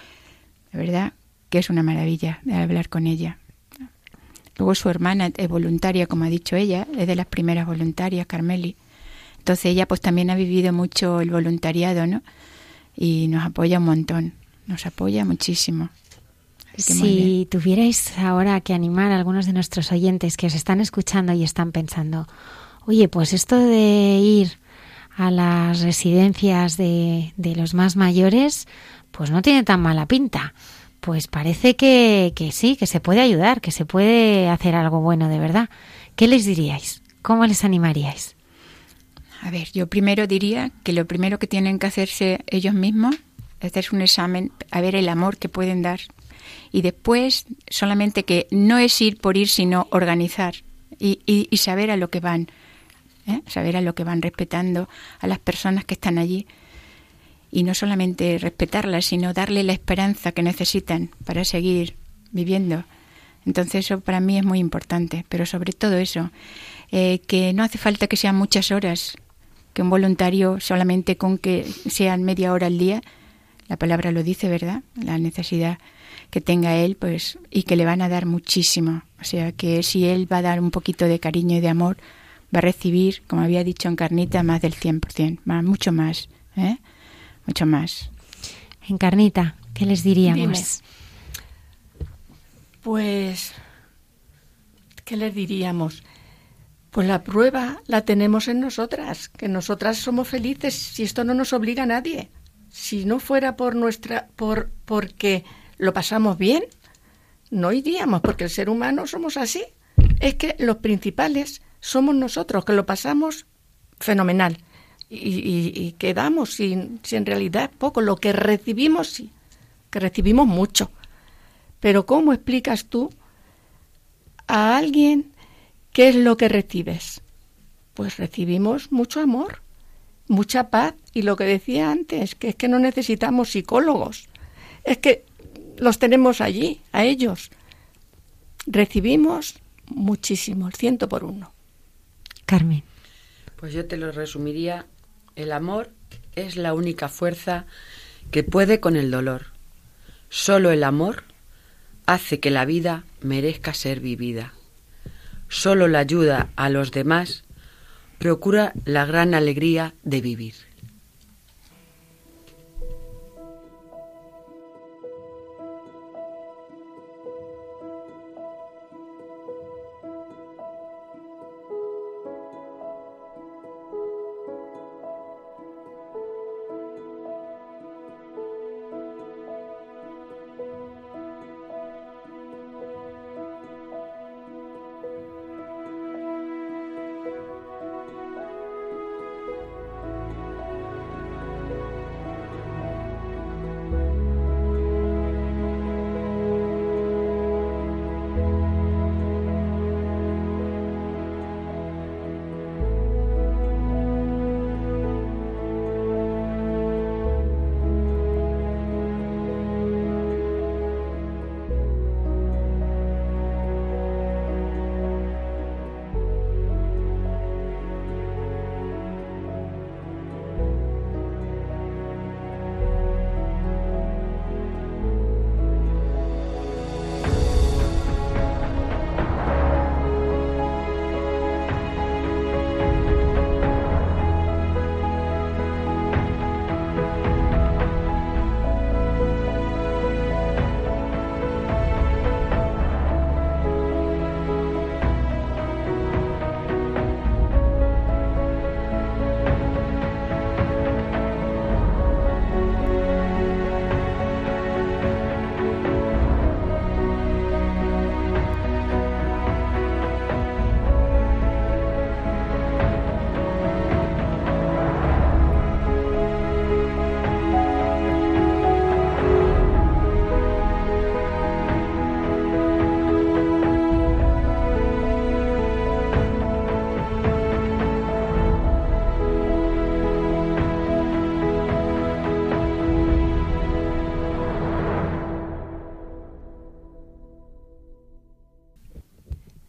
de verdad, que es una maravilla de hablar con ella. Luego su hermana es voluntaria, como ha dicho ella, es de las primeras voluntarias, Carmeli. Entonces ella pues también ha vivido mucho el voluntariado, ¿no? Y nos apoya un montón, nos apoya muchísimo. Si tuvierais ahora que animar a algunos de nuestros oyentes que os están escuchando y están pensando, oye, pues esto de ir a las residencias de, de los más mayores, pues no tiene tan mala pinta. Pues parece que, que sí, que se puede ayudar, que se puede hacer algo bueno de verdad. ¿Qué les diríais? ¿Cómo les animaríais? A ver, yo primero diría que lo primero que tienen que hacerse ellos mismos es hacerse un examen, a ver el amor que pueden dar. Y después, solamente que no es ir por ir, sino organizar y, y- y saber a lo que van. ¿eh? Saber a lo que van, respetando a las personas que están allí. Y no solamente respetarlas, sino darle la esperanza que necesitan para seguir viviendo. Entonces eso para mí es muy importante, pero sobre todo eso, eh, que no hace falta que sean muchas horas, que un voluntario solamente con que sean media hora al día, la palabra lo dice, ¿verdad? La necesidad que tenga él, pues, y que le van a dar muchísimo. O sea, que si él va a dar un poquito de cariño y de amor, va a recibir, como había dicho Encarnita, más del 100%, más, mucho más, ¿eh? Mucho más. Encarnita, ¿qué les diríamos? Dime. Pues, ¿qué les diríamos? Pues la prueba la tenemos en nosotras, que nosotras somos felices si esto no nos obliga a nadie. Si no fuera por nuestra, por, porque lo pasamos bien, no iríamos, porque el ser humano somos así. Es que los principales somos nosotros, que lo pasamos fenomenal. Y, y, y quedamos sin, si en realidad es poco. Lo que recibimos, sí, que recibimos mucho. Pero ¿cómo explicas tú a alguien qué es lo que recibes? Pues recibimos mucho amor, mucha paz y lo que decía antes, que es que no necesitamos psicólogos, es que los tenemos allí, a ellos. Recibimos muchísimo, el ciento por uno. Carmen. Pues yo te lo resumiría, el amor es la única fuerza que puede con el dolor. Solo el amor hace que la vida merezca ser vivida. Solo la ayuda a los demás procura la gran alegría de vivir.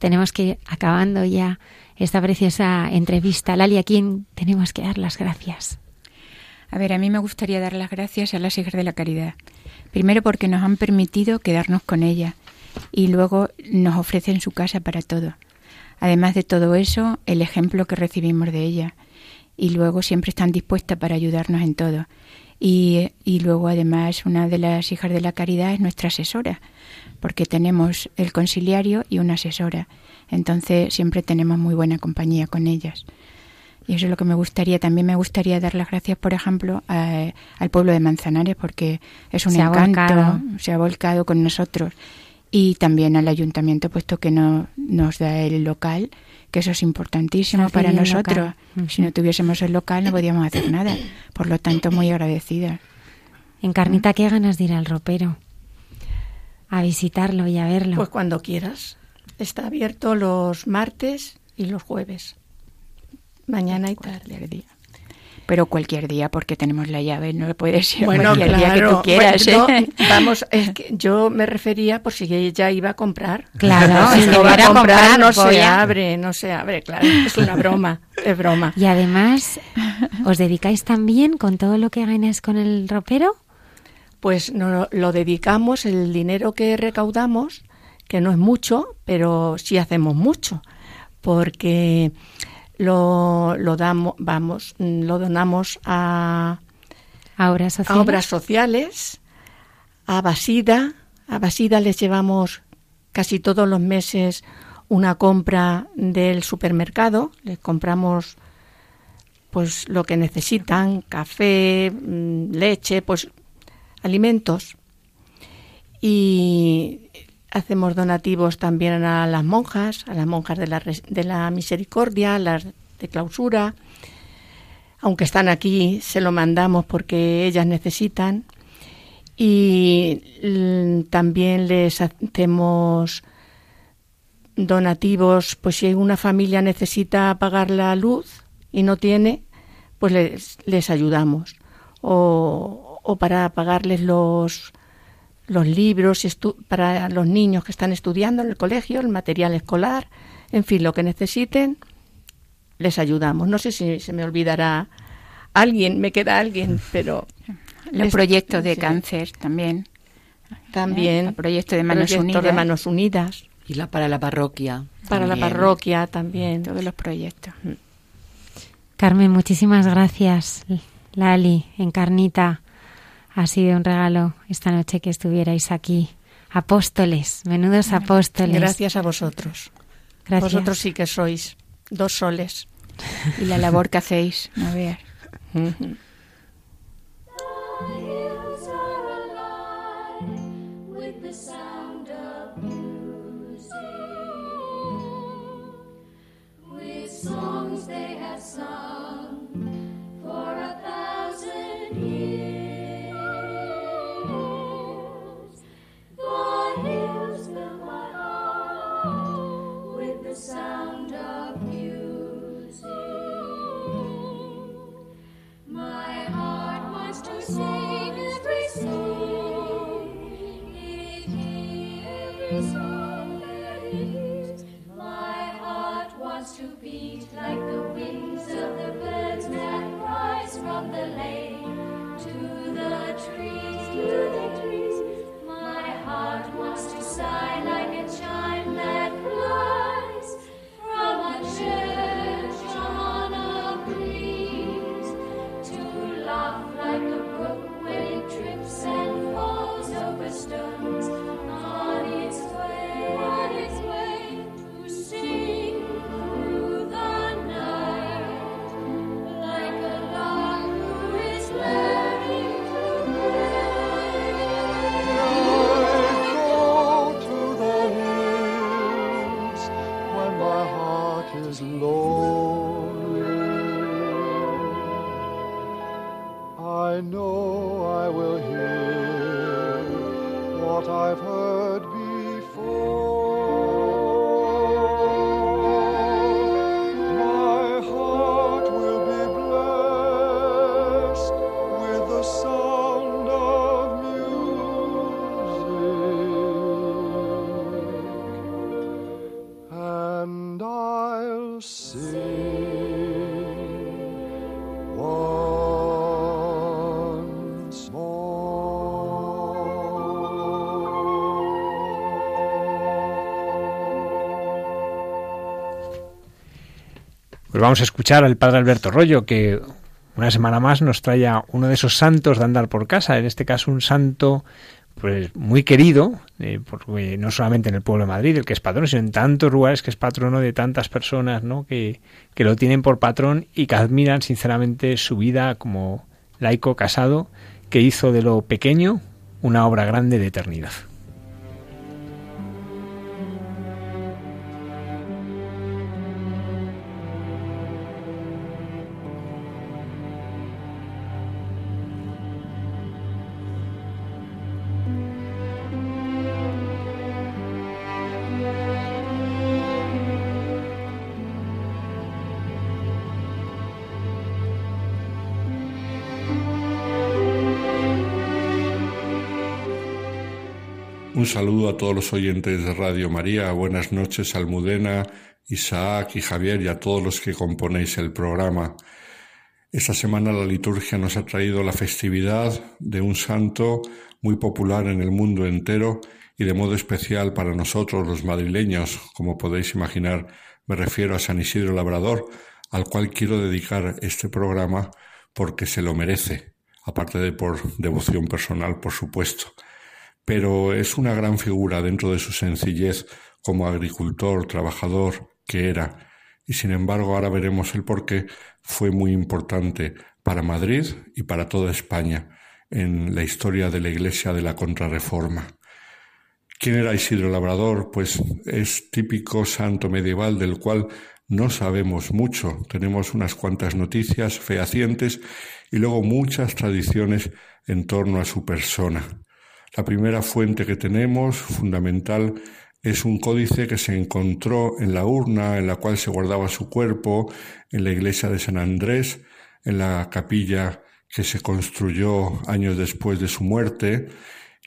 Tenemos que acabando ya esta preciosa entrevista. Lali, ¿a quién tenemos que dar las gracias? A ver, a mí me gustaría dar las gracias a las hijas de la caridad. Primero porque nos han permitido quedarnos con ella y luego nos ofrecen su casa para todo. Además de todo eso, el ejemplo que recibimos de ella. Y luego siempre están dispuestas para ayudarnos en todo. Y luego además una de las hijas de la caridad es nuestra asesora, porque tenemos el conciliario y una asesora. Entonces siempre tenemos muy buena compañía con ellas. Y eso es lo que me gustaría. También me gustaría dar las gracias, por ejemplo, al pueblo de Manzanares, porque es un Se encanto, se ha volcado con nosotros. Y también al ayuntamiento, puesto que no, nos da el local, que eso es importantísimo para nosotros. local. Si no tuviésemos el local, no podíamos hacer nada. Por lo tanto, muy agradecida. Encarnita, qué ganas de ir al ropero. A visitarlo y a verlo. Pues cuando quieras. Está abierto los martes y los jueves. Mañana y tarde. Pero cualquier día, porque tenemos la llave, no puede ser Bueno, cualquier día que claro. tú quieras. Bueno, ¿eh? no, vamos, es que yo me refería por si ella iba a comprar. Claro, si no va a comprar, no se a- abre, no se abre, claro. Es una broma, es broma. Y además, ¿os dedicáis también con todo lo que ganáis con el ropero? Pues no, lo dedicamos, el dinero que recaudamos, que no es mucho, pero sí hacemos mucho, porque lo, lo damos, vamos, lo donamos a, A obras a sociales. obras sociales, a Basida. A Basida les llevamos casi todos los meses una compra del supermercado. Les compramos pues lo que necesitan, café, mm, leche, pues alimentos. Y hacemos donativos también a las monjas, a las monjas de la, de la misericordia, las de clausura. Aunque están aquí, se lo mandamos porque ellas necesitan. Y también les hacemos donativos, pues si una familia necesita pagar la luz y no tiene, pues les, les ayudamos. O, o para pagarles los, los libros y estu- para los niños que están estudiando en el colegio, el material escolar, en fin, lo que necesiten, les ayudamos. No sé si se me olvidará alguien, me queda alguien, pero... Los les- proyectos de sí. cáncer también. También. ¿Eh? El proyecto de Manos proyecto Unidas. de Manos Unidas. Y la para la parroquia. Para la parroquia también. Todos los proyectos. Carmen, muchísimas gracias. Lali, Encarnita, ha sido un regalo esta noche que estuvierais aquí. Apóstoles, menudos apóstoles. Gracias a vosotros. Gracias. Vosotros sí que sois dos soles. Y la labor que hacéis, no veas. A escuchar al padre Alberto Rollo, que una semana más nos trae uno de esos santos de andar por casa, en este caso un santo pues muy querido, eh, porque no solamente en el pueblo de Madrid, el que es patrón, sino en tantos lugares que es patrono de tantas personas, ¿no? Que, que lo tienen por patrón y que admiran sinceramente su vida como laico casado, que hizo de lo pequeño una obra grande de eternidad. Un saludo a todos los oyentes de Radio María. Buenas noches, Almudena, Isaac y Javier y a todos los que componéis el programa. Esta semana la liturgia nos ha traído la festividad de un santo muy popular en el mundo entero y de modo especial para nosotros los madrileños. Como podéis imaginar, me refiero a San Isidro Labrador, al cual quiero dedicar este programa porque se lo merece, aparte de por devoción personal, por supuesto pero es una gran figura dentro de su sencillez como agricultor, trabajador que era, y sin embargo ahora veremos el por qué fue muy importante para Madrid y para toda España en la historia de la Iglesia de la Contrarreforma. ¿Quién era Isidro Labrador? Pues es típico santo medieval del cual no sabemos mucho. Tenemos unas cuantas noticias fehacientes y luego muchas tradiciones en torno a su persona. La primera fuente que tenemos, fundamental, es un códice que se encontró en la urna en la cual se guardaba su cuerpo, en la iglesia de San Andrés, en la capilla que se construyó años después de su muerte,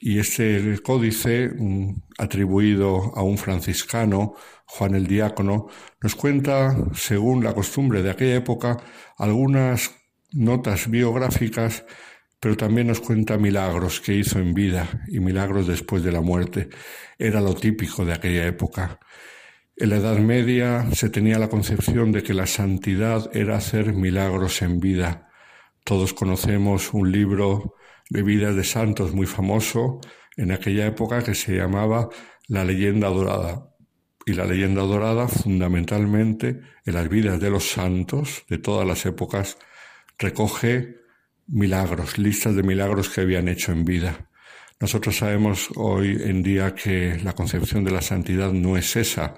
y este códice, mm, atribuido a un franciscano, Juan el Diácono, nos cuenta, según la costumbre de aquella época, algunas notas biográficas pero también nos cuenta milagros que hizo en vida y milagros después de la muerte. Era lo típico de aquella época. En la Edad Media se tenía la concepción de que la santidad era hacer milagros en vida. Todos conocemos un libro de vidas de santos muy famoso en aquella época que se llamaba La leyenda dorada. Y la leyenda dorada fundamentalmente en las vidas de los santos de todas las épocas recoge milagros, listas de milagros que habían hecho en vida. Nosotros sabemos hoy en día que la concepción de la santidad no es esa.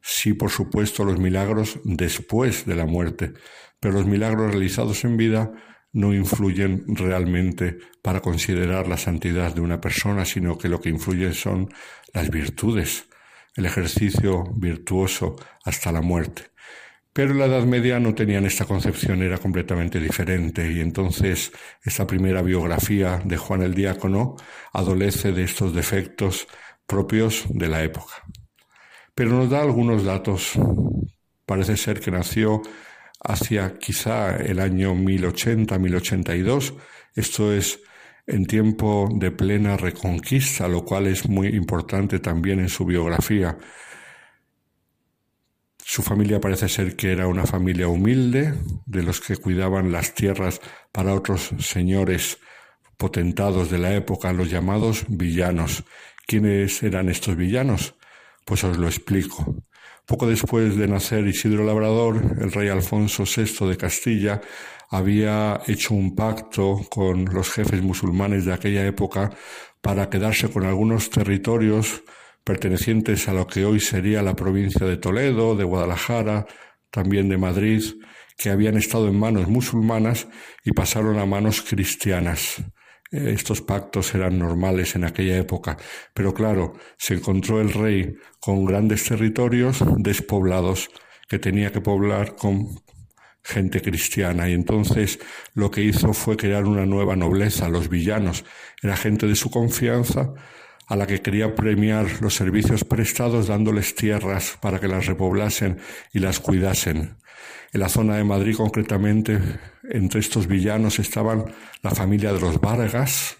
Sí, por supuesto, los milagros después de la muerte, pero los milagros realizados en vida no influyen realmente para considerar la santidad de una persona, sino que lo que influye son las virtudes, el ejercicio virtuoso hasta la muerte. Pero en la Edad Media no tenían esta concepción, era completamente diferente y entonces esta primera biografía de Juan el Diácono adolece de estos defectos propios de la época. Pero nos da algunos datos. Parece ser que nació hacia quizá el año 1080-1082, esto es en tiempo de plena reconquista, lo cual es muy importante también en su biografía. Su familia parece ser que era una familia humilde, de los que cuidaban las tierras para otros señores potentados de la época, los llamados villanos. ¿Quiénes eran estos villanos? Pues os lo explico. Poco después de nacer Isidro Labrador, el rey Alfonso VI de Castilla había hecho un pacto con los jefes musulmanes de aquella época para quedarse con algunos territorios pertenecientes a lo que hoy sería la provincia de Toledo, de Guadalajara, también de Madrid, que habían estado en manos musulmanas y pasaron a manos cristianas. Eh, estos pactos eran normales en aquella época, pero claro, se encontró el rey con grandes territorios despoblados que tenía que poblar con gente cristiana. Y entonces lo que hizo fue crear una nueva nobleza, los villanos, era gente de su confianza a la que quería premiar los servicios prestados dándoles tierras para que las repoblasen y las cuidasen. En la zona de Madrid concretamente, entre estos villanos estaban la familia de los Vargas,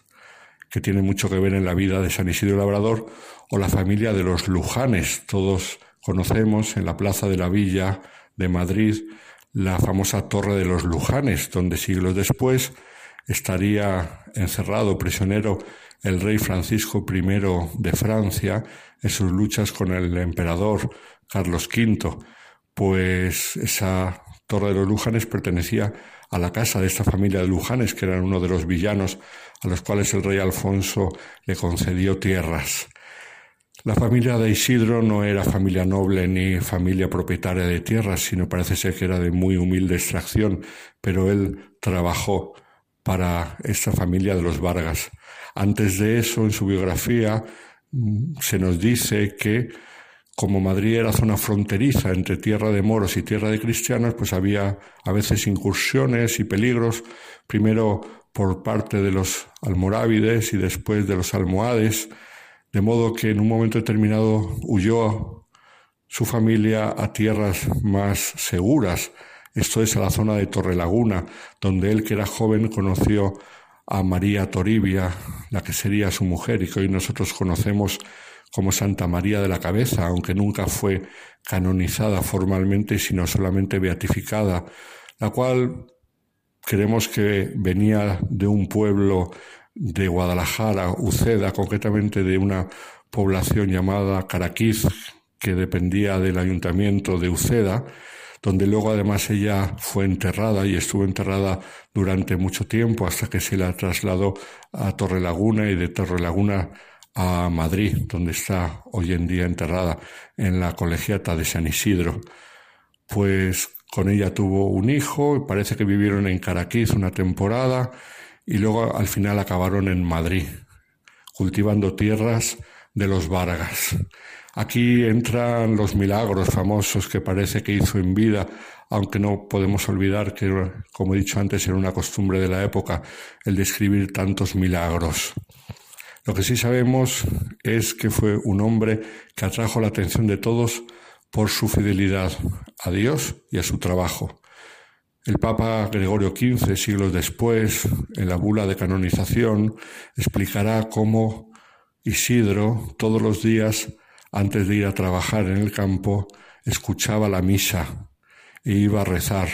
que tiene mucho que ver en la vida de San Isidro Labrador, o la familia de los Lujanes. Todos conocemos en la Plaza de la Villa de Madrid la famosa Torre de los Lujanes, donde siglos después estaría encerrado, prisionero, el rey Francisco I de Francia en sus luchas con el emperador Carlos V. Pues esa Torre de los Lujanes pertenecía a la casa de esta familia de Lujanes, que eran uno de los villanos a los cuales el rey Alfonso le concedió tierras. La familia de Isidro no era familia noble ni familia propietaria de tierras, sino parece ser que era de muy humilde extracción, pero él trabajó para esta familia de los Vargas. Antes de eso, en su biografía, mm, se nos dice que como Madrid era zona fronteriza entre tierra de moros y tierra de cristianos, pues había a veces incursiones y peligros, primero por parte de los almorávides y después de los almohades, de modo que en un momento determinado huyó su familia a tierras más seguras, esto es a la zona de Torrelaguna, donde él que era joven conoció a María Toribia, la que sería su mujer y que hoy nosotros conocemos como Santa María de la Cabeza, aunque nunca fue canonizada formalmente, sino solamente beatificada, la cual creemos que venía de un pueblo de Guadalajara, Uceda, concretamente de una población llamada Caraquiz, que dependía del ayuntamiento de Uceda, donde luego además ella fue enterrada y estuvo enterrada durante mucho tiempo hasta que se la trasladó a Torrelaguna y de Torrelaguna a Madrid, donde está hoy en día enterrada en la colegiata de San Isidro. Pues con ella tuvo un hijo, parece que vivieron en Caraquiz una temporada y luego al final acabaron en Madrid, cultivando tierras de los Vargas. Aquí entran los milagros famosos que parece que hizo en vida, aunque no podemos olvidar que, como he dicho antes, era una costumbre de la época el describir tantos milagros. Lo que sí sabemos es que fue un hombre que atrajo la atención de todos por su fidelidad a Dios y a su trabajo. El Papa Gregorio XV, siglos después, en la bula de canonización, explicará cómo Isidro todos los días, antes de ir a trabajar en el campo, escuchaba la misa e iba a rezar.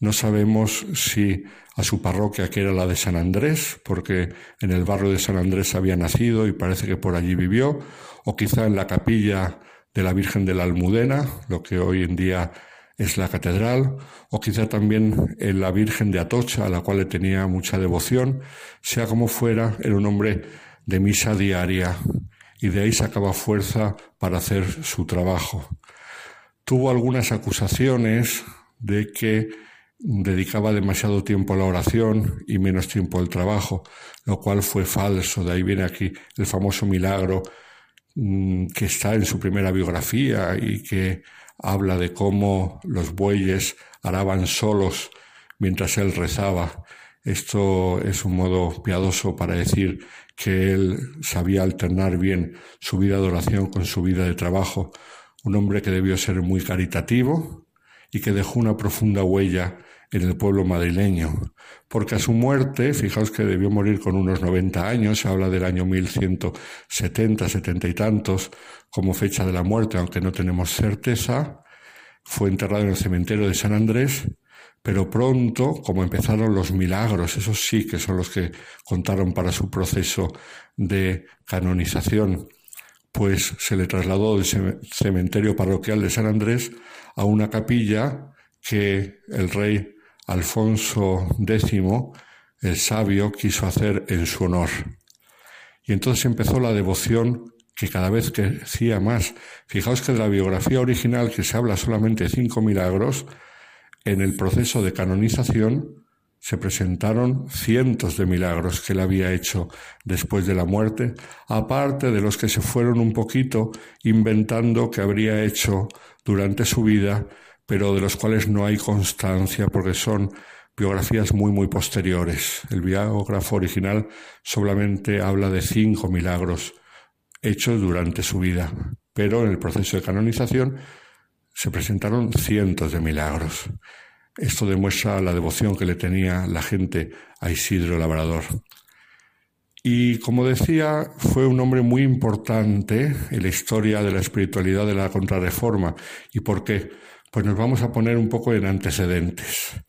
No sabemos si a su parroquia, que era la de San Andrés, porque en el barrio de San Andrés había nacido y parece que por allí vivió, o quizá en la capilla de la Virgen de la Almudena, lo que hoy en día es la catedral, o quizá también en la Virgen de Atocha, a la cual le tenía mucha devoción, sea como fuera, era un hombre de misa diaria, y de ahí sacaba fuerza para hacer su trabajo. Tuvo algunas acusaciones de que dedicaba demasiado tiempo a la oración y menos tiempo al trabajo, lo cual fue falso. De ahí viene aquí el famoso milagro mm, que está en su primera biografía y que habla de cómo los bueyes araban solos mientras él rezaba. Esto es un modo piadoso para decir que él sabía alternar bien su vida de oración con su vida de trabajo, un hombre que debió ser muy caritativo y que dejó una profunda huella en el pueblo madrileño, porque a su muerte, fijaos que debió morir con unos 90 años, se habla del año 1170, setenta y tantos, como fecha de la muerte, aunque no tenemos certeza, fue enterrado en el cementerio de San Andrés, pero pronto, como empezaron los milagros, esos sí que son los que contaron para su proceso de canonización, pues se le trasladó del cementerio parroquial de San Andrés a una capilla que el rey Alfonso X, el sabio, quiso hacer en su honor. Y entonces empezó la devoción que cada vez crecía más. Fijaos que de la biografía original, que se habla solamente de cinco milagros, en el proceso de canonización se presentaron cientos de milagros que él había hecho después de la muerte, aparte de los que se fueron un poquito inventando que habría hecho durante su vida pero de los cuales no hay constancia porque son biografías muy, muy posteriores. El biógrafo original solamente habla de cinco milagros hechos durante su vida. Pero en el proceso de canonización se presentaron cientos de milagros. Esto demuestra la devoción que le tenía la gente a Isidro Labrador. Y como decía, fue un hombre muy importante en la historia de la espiritualidad de la contrarreforma. ¿Y por qué? Pues nos vamos a poner un poco en antecedentes.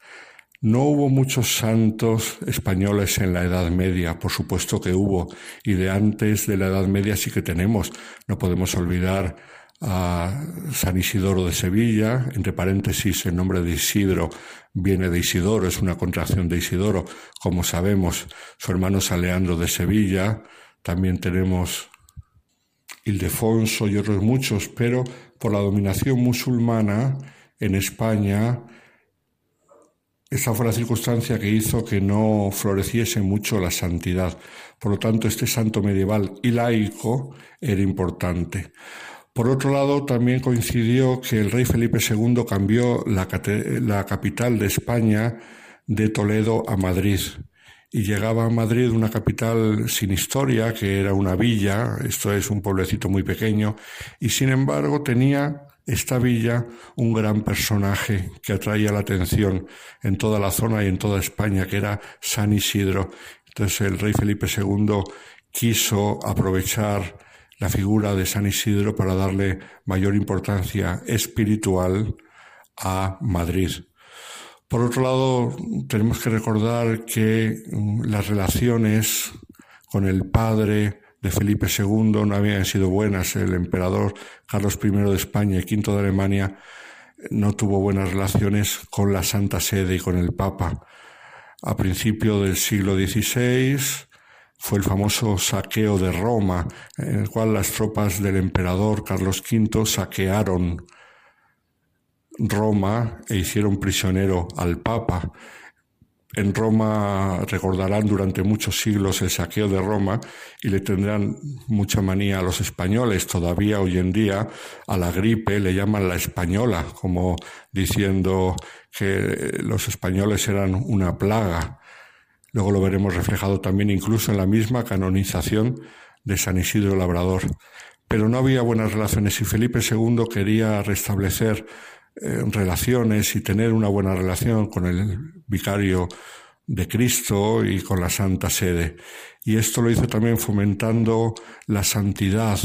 No hubo muchos santos españoles en la Edad Media, por supuesto que hubo, y de antes de la Edad Media sí que tenemos. No podemos olvidar a San Isidoro de Sevilla, entre paréntesis el nombre de Isidro viene de Isidoro, es una contracción de Isidoro, como sabemos, su hermano San Leandro de Sevilla, también tenemos Ildefonso y otros muchos, pero por la dominación musulmana en España, esa fue la circunstancia que hizo que no floreciese mucho la santidad. Por lo tanto, este santo medieval y laico era importante. Por otro lado, también coincidió que el rey Felipe II cambió la, capital de España de Toledo a Madrid. Y llegaba a Madrid una capital sin historia, que era una villa, esto es un pueblecito muy pequeño, y sin embargo tenía esta villa un gran personaje que atraía la atención en toda la zona y en toda España, que era San Isidro. Entonces el rey Felipe II quiso aprovechar la figura de San Isidro para darle mayor importancia espiritual a Madrid. Por otro lado, tenemos que recordar que mm, las relaciones con el padre de Felipe II no habían sido buenas. El emperador Carlos I de España y V de Alemania no tuvo buenas relaciones con la Santa Sede y con el Papa. A principio del siglo XVI, fue el famoso saqueo de Roma, en el cual las tropas del emperador Carlos V saquearon Roma e hicieron prisionero al Papa. En Roma recordarán durante muchos siglos el saqueo de Roma y le tendrán mucha manía a los españoles. Todavía hoy en día a la gripe le llaman la española, como diciendo que los españoles eran una plaga. Luego lo veremos reflejado también incluso en la misma canonización de San Isidro Labrador. Pero no había buenas relaciones y Felipe II quería restablecer eh, relaciones y tener una buena relación con el vicario de Cristo y con la Santa Sede. Y esto lo hizo también fomentando la santidad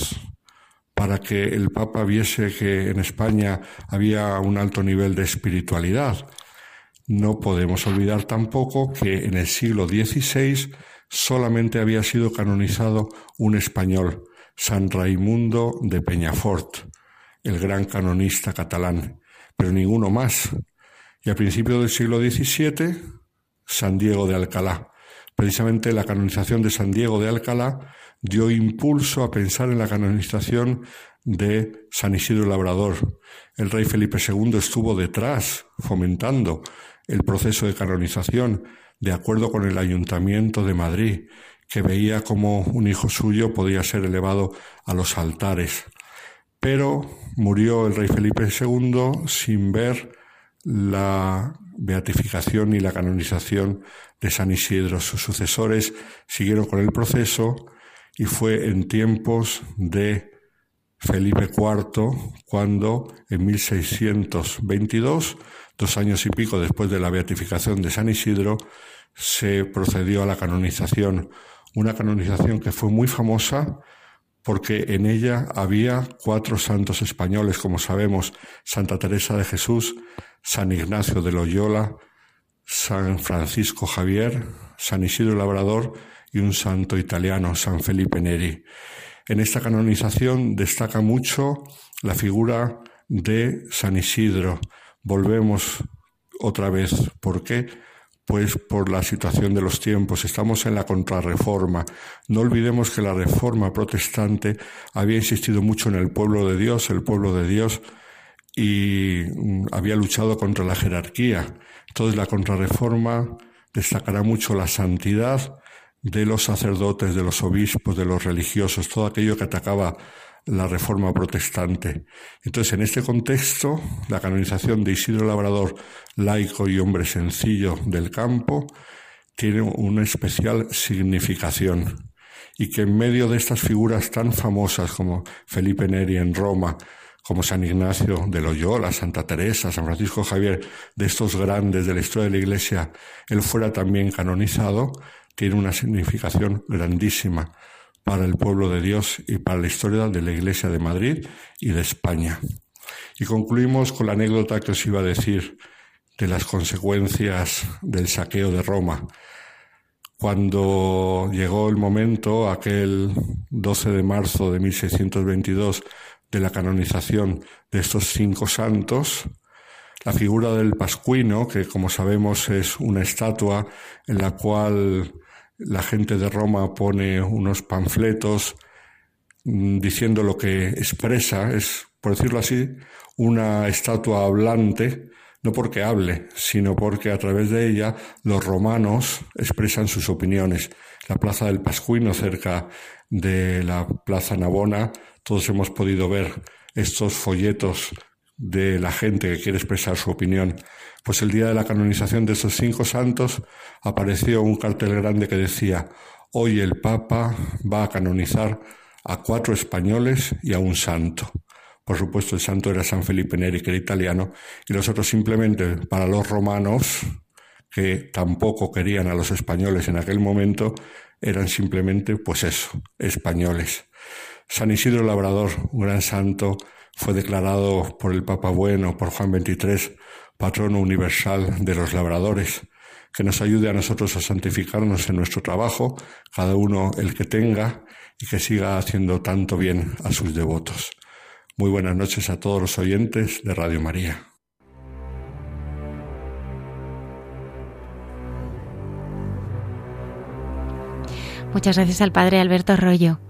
para que el Papa viese que en España había un alto nivel de espiritualidad. No podemos olvidar tampoco que en el siglo XVI solamente había sido canonizado un español, San Raimundo de Peñafort, el gran canonista catalán, pero ninguno más. Y a principios del siglo XVII, San Diego de Alcalá. Precisamente la canonización de San Diego de Alcalá dio impulso a pensar en la canonización de San Isidro Labrador. El rey Felipe II estuvo detrás, fomentando el proceso de canonización de acuerdo con el Ayuntamiento de Madrid, que veía como un hijo suyo podía ser elevado a los altares. Pero murió el rey Felipe II sin ver la beatificación y la canonización de San Isidro. Sus sucesores siguieron con el proceso y fue en tiempos de Felipe IV cuando en 1622 dos años y pico después de la beatificación de San Isidro, se procedió a la canonización. Una canonización que fue muy famosa porque en ella había cuatro santos españoles, como sabemos, Santa Teresa de Jesús, San Ignacio de Loyola, San Francisco Javier, San Isidro Labrador y un santo italiano, San Felipe Neri. En esta canonización destaca mucho la figura de San Isidro, volvemos otra vez. ¿Por qué? Pues por la situación de los tiempos. Estamos en la contrarreforma. No olvidemos que la reforma protestante había insistido mucho en el pueblo de Dios, el pueblo de Dios, y mm, había luchado contra la jerarquía. Entonces la contrarreforma destacará mucho la santidad de los sacerdotes, de los obispos, de los religiosos, todo aquello que atacaba la reforma protestante. Entonces, en este contexto, la canonización de Isidro Labrador, laico y hombre sencillo del campo, tiene una especial significación. y que en medio de estas figuras tan famosas como Felipe Neri en Roma, como San Ignacio de Loyola, Santa Teresa, San Francisco Javier, de estos grandes de la historia de la Iglesia, él fuera también canonizado, tiene una significación grandísima para el pueblo de Dios y para la historia de la Iglesia de Madrid y de España. Y concluimos con la anécdota que os iba a decir de las consecuencias del saqueo de Roma. Cuando llegó el momento, aquel 12 de marzo de 1622, de la canonización de estos cinco santos, la figura del Pascuino, que como sabemos es una estatua en la cual la gente de Roma pone unos panfletos mm, diciendo lo que expresa, es, por decirlo así, una estatua hablante, no porque hable, sino porque a través de ella los romanos expresan sus opiniones. La plaza del Pascuino, cerca de la plaza Navona, todos hemos podido ver estos folletos de la gente que quiere expresar su opinión. Pues el día de la canonización de esos cinco santos apareció un cartel grande que decía Hoy el Papa va a canonizar a cuatro españoles y a un santo. Por supuesto, el santo era San Felipe Neri, que era italiano, y los otros simplemente para los romanos, que tampoco querían a los españoles en aquel momento, eran simplemente, pues eso, españoles. San Isidro Labrador, un gran santo, fue declarado por el Papa Bueno, por Juan XXIII, patrono universal de los labradores, que nos ayude a nosotros a santificarnos en nuestro trabajo, cada uno el que tenga, y que siga haciendo tanto bien a sus devotos. Muy buenas noches a todos los oyentes de Radio María. Muchas gracias al Padre Alberto Rollo.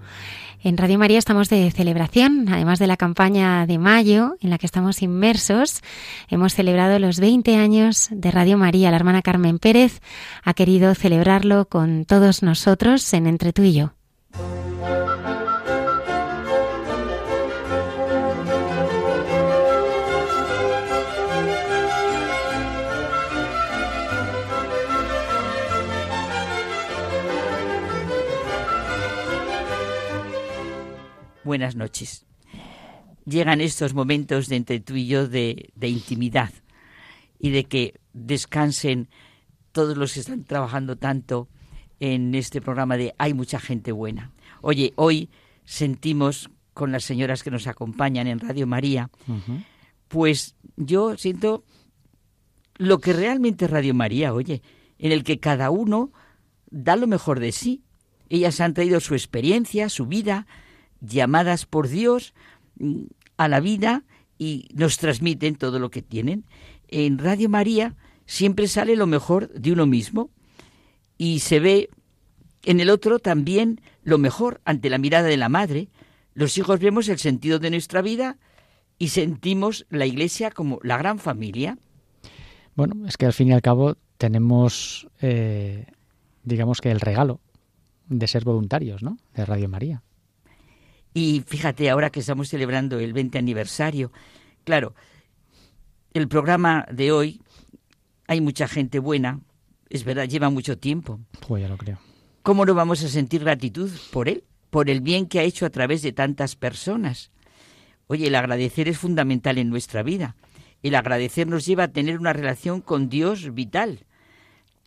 En Radio María estamos de celebración, además de la campaña de mayo en la que estamos inmersos. Hemos celebrado los 20 años de Radio María. La hermana Carmen Pérez ha querido celebrarlo con todos nosotros en Entre tú y yo. Buenas noches. Llegan estos momentos de entre tú y yo de, de intimidad y de que descansen todos los que están trabajando tanto en este programa de Hay mucha gente buena. Oye, hoy sentimos con las señoras que nos acompañan en Radio María, pues yo siento lo que realmente es Radio María, oye, en el que cada uno da lo mejor de sí. Ellas han traído su experiencia, su vida, llamadas por Dios mm, a la vida y nos transmiten todo lo que tienen. En Radio María siempre sale lo mejor de uno mismo y se ve en el otro también lo mejor ante la mirada de la madre. Los hijos vemos el sentido de nuestra vida y sentimos la iglesia como la gran familia. Bueno, es que al fin y al cabo tenemos, eh, digamos que el regalo de ser voluntarios, ¿no? De Radio María. Y fíjate, ahora que estamos celebrando el 20 aniversario, claro, el programa de hoy, hay mucha gente buena, es verdad, lleva mucho tiempo. Pues ya lo creo. ¿Cómo no vamos a sentir gratitud por él? Por el bien que ha hecho a través de tantas personas. Oye, el agradecer es fundamental en nuestra vida. El agradecer nos lleva a tener una relación con Dios vital.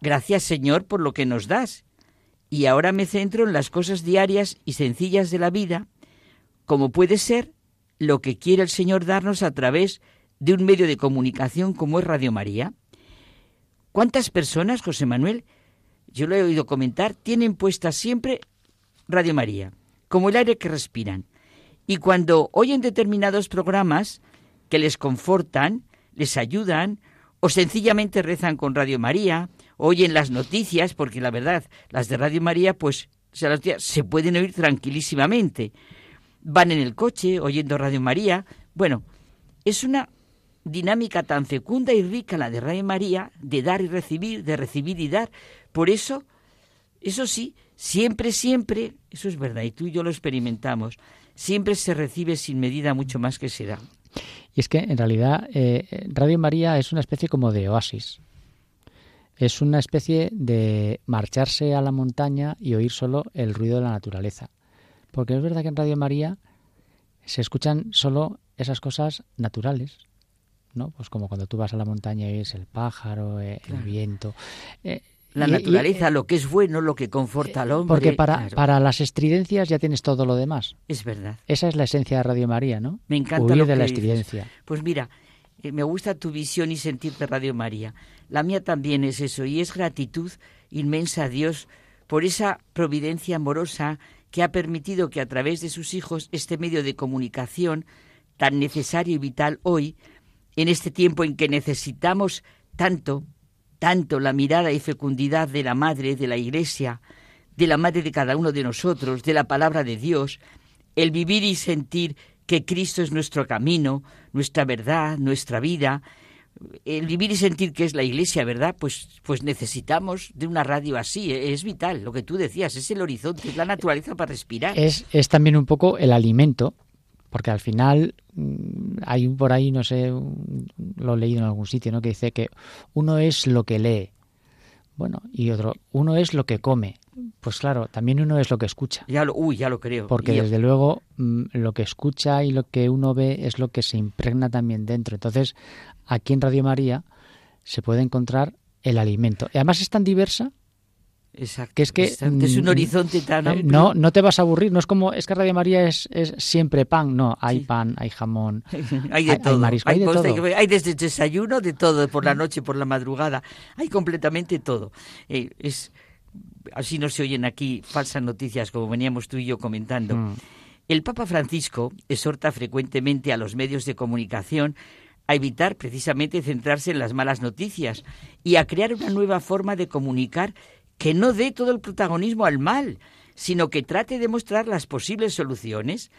Gracias Señor por lo que nos das. Y ahora me centro en las cosas diarias y sencillas de la vida, como puede ser lo que quiere el Señor darnos a través de un medio de comunicación como es Radio María. ¿Cuántas personas, José Manuel, yo lo he oído comentar, tienen puesta siempre Radio María, como el aire que respiran? Y cuando oyen determinados programas que les confortan, les ayudan, o sencillamente rezan con Radio María, oyen las noticias, porque la verdad, las de Radio María, pues se, las- se pueden oír tranquilísimamente. Van en el coche oyendo Radio María. Bueno, es una dinámica tan fecunda y rica la de Radio María, de dar y recibir, de recibir y dar. Por eso, eso sí, siempre, siempre, eso es verdad, y tú y yo lo experimentamos, siempre se recibe sin medida mucho más que se da. Y es que en realidad eh, Radio María es una especie como de oasis. Es una especie de marcharse a la montaña y oír solo el ruido de la naturaleza. Porque es verdad que en Radio María se escuchan solo esas cosas naturales, ¿no? Pues como cuando tú vas a la montaña y oyes el pájaro, eh, el Claro. viento. eh, La y- y- naturaleza, lo que es bueno, lo que conforta al hombre. Porque para, claro. para las estridencias ya tienes todo lo demás. Es verdad. Esa es la esencia de Radio María, ¿no? Me encanta Huir lo de que la dices. estridencia. Pues mira, eh, me gusta tu visión y sentir de Radio María. La mía también es eso, y es gratitud inmensa a Dios por esa providencia amorosa que ha permitido que a través de sus hijos este medio de comunicación tan necesario y vital hoy, en este tiempo en que necesitamos tanto, tanto la mirada y fecundidad de la Madre, de la Iglesia, de la Madre de cada uno de nosotros, de la palabra de Dios, el vivir y sentir que Cristo es nuestro camino, nuestra verdad, nuestra vida, el vivir y sentir que es la Iglesia, ¿verdad? Pues, pues necesitamos de una radio así, eh, es vital, lo que tú decías, es el horizonte, es la naturaleza para respirar. Es, es también un poco el alimento, porque al final mm, hay un por ahí, no sé, lo he leído en algún sitio, ¿no? Que dice que uno es lo que lee, bueno, y otro, uno es lo que come. Pues claro, también uno es lo que escucha. Ya lo, uy, ya lo creo. Porque Y- desde luego mm, lo que escucha y lo que uno ve es lo que se impregna también dentro. Entonces, aquí en Radio María se puede encontrar el alimento. Y además es tan diversa Exacto, que es que es un mm, horizonte tan eh, amplio. no no te vas a aburrir no es como es que Radio María es, es siempre pan no hay pan hay jamón hay de todo. marisco hay, de todo hay desde el desayuno, de todo, por la noche, por la madrugada. Hay completamente todo. Eh, es Así no se oyen aquí falsas noticias como veníamos tú y yo comentando. Mm. El Papa Francisco exhorta frecuentemente a los medios de comunicación a evitar precisamente centrarse en las malas noticias y a crear una nueva forma de comunicar que no dé todo el protagonismo al mal, sino que trate de mostrar las posibles soluciones.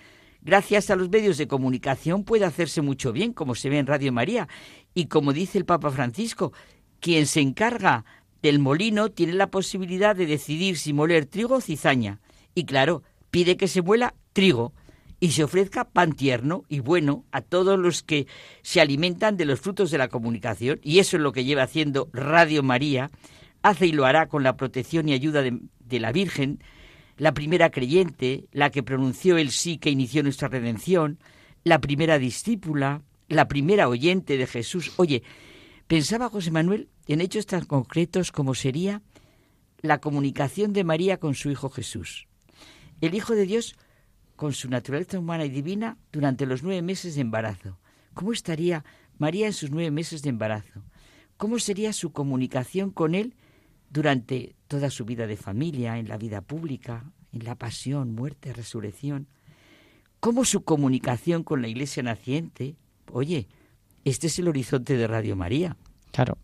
Gracias a los medios de comunicación puede hacerse mucho bien, como se ve en Radio María. Y como dice el Papa Francisco, quien se encarga del molino tiene la posibilidad de decidir si moler trigo o cizaña. Y claro, pide que se muela trigo y se ofrezca pan tierno y bueno a todos los que se alimentan de los frutos de la comunicación. Y eso es lo que lleva haciendo Radio María. Hace y lo hará con la protección y ayuda de, de la Virgen, la primera creyente, la que pronunció el sí que inició nuestra redención, la primera discípula, la primera oyente de Jesús. Oye, pensaba José Manuel en hechos tan concretos como sería la comunicación de María con su Hijo Jesús. El Hijo de Dios con su naturaleza humana y divina durante los nueve meses de embarazo. ¿Cómo estaría María en sus nueve meses de embarazo? ¿Cómo sería su comunicación con Él durante toda su vida de familia, en la vida pública, en la pasión, muerte, resurrección? ¿Cómo su comunicación con la Iglesia naciente? Oye, este es el horizonte de Radio María. Claro.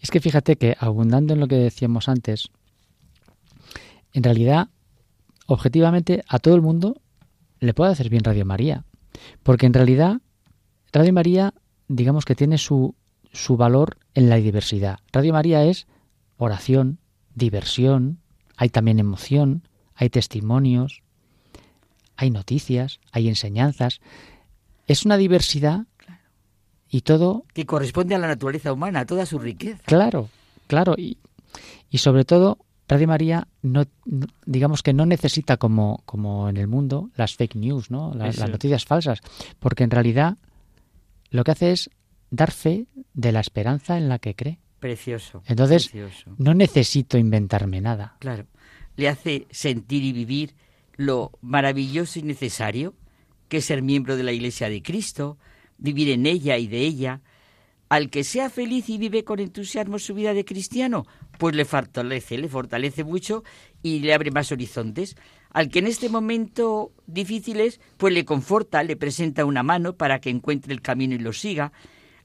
Es que fíjate que, abundando en lo que decíamos antes, en realidad, objetivamente, a todo el mundo le puede hacer bien Radio María. Porque en realidad, Radio María, digamos que tiene su, su valor en la diversidad. Radio María es oración, diversión, hay también emoción, hay testimonios, hay noticias, hay enseñanzas. Es una diversidad y todo Que corresponde a la naturaleza humana, a toda su riqueza. Claro, claro. Y, y sobre todo, Radio María, no, digamos que no necesita como, como en el mundo las fake news, ¿no? Las noticias falsas. Porque en realidad lo que hace es dar fe de la esperanza en la que cree. Precioso. Entonces, precioso. no necesito inventarme nada. Claro. Le hace sentir y vivir lo maravilloso y necesario que es ser miembro de la Iglesia de Cristo, vivir en ella y de ella. Al que sea feliz y vive con entusiasmo su vida de cristiano, pues le fortalece, le fortalece mucho y le abre más horizontes. Al que en este momento difíciles, pues le conforta, le presenta una mano para que encuentre el camino y lo siga.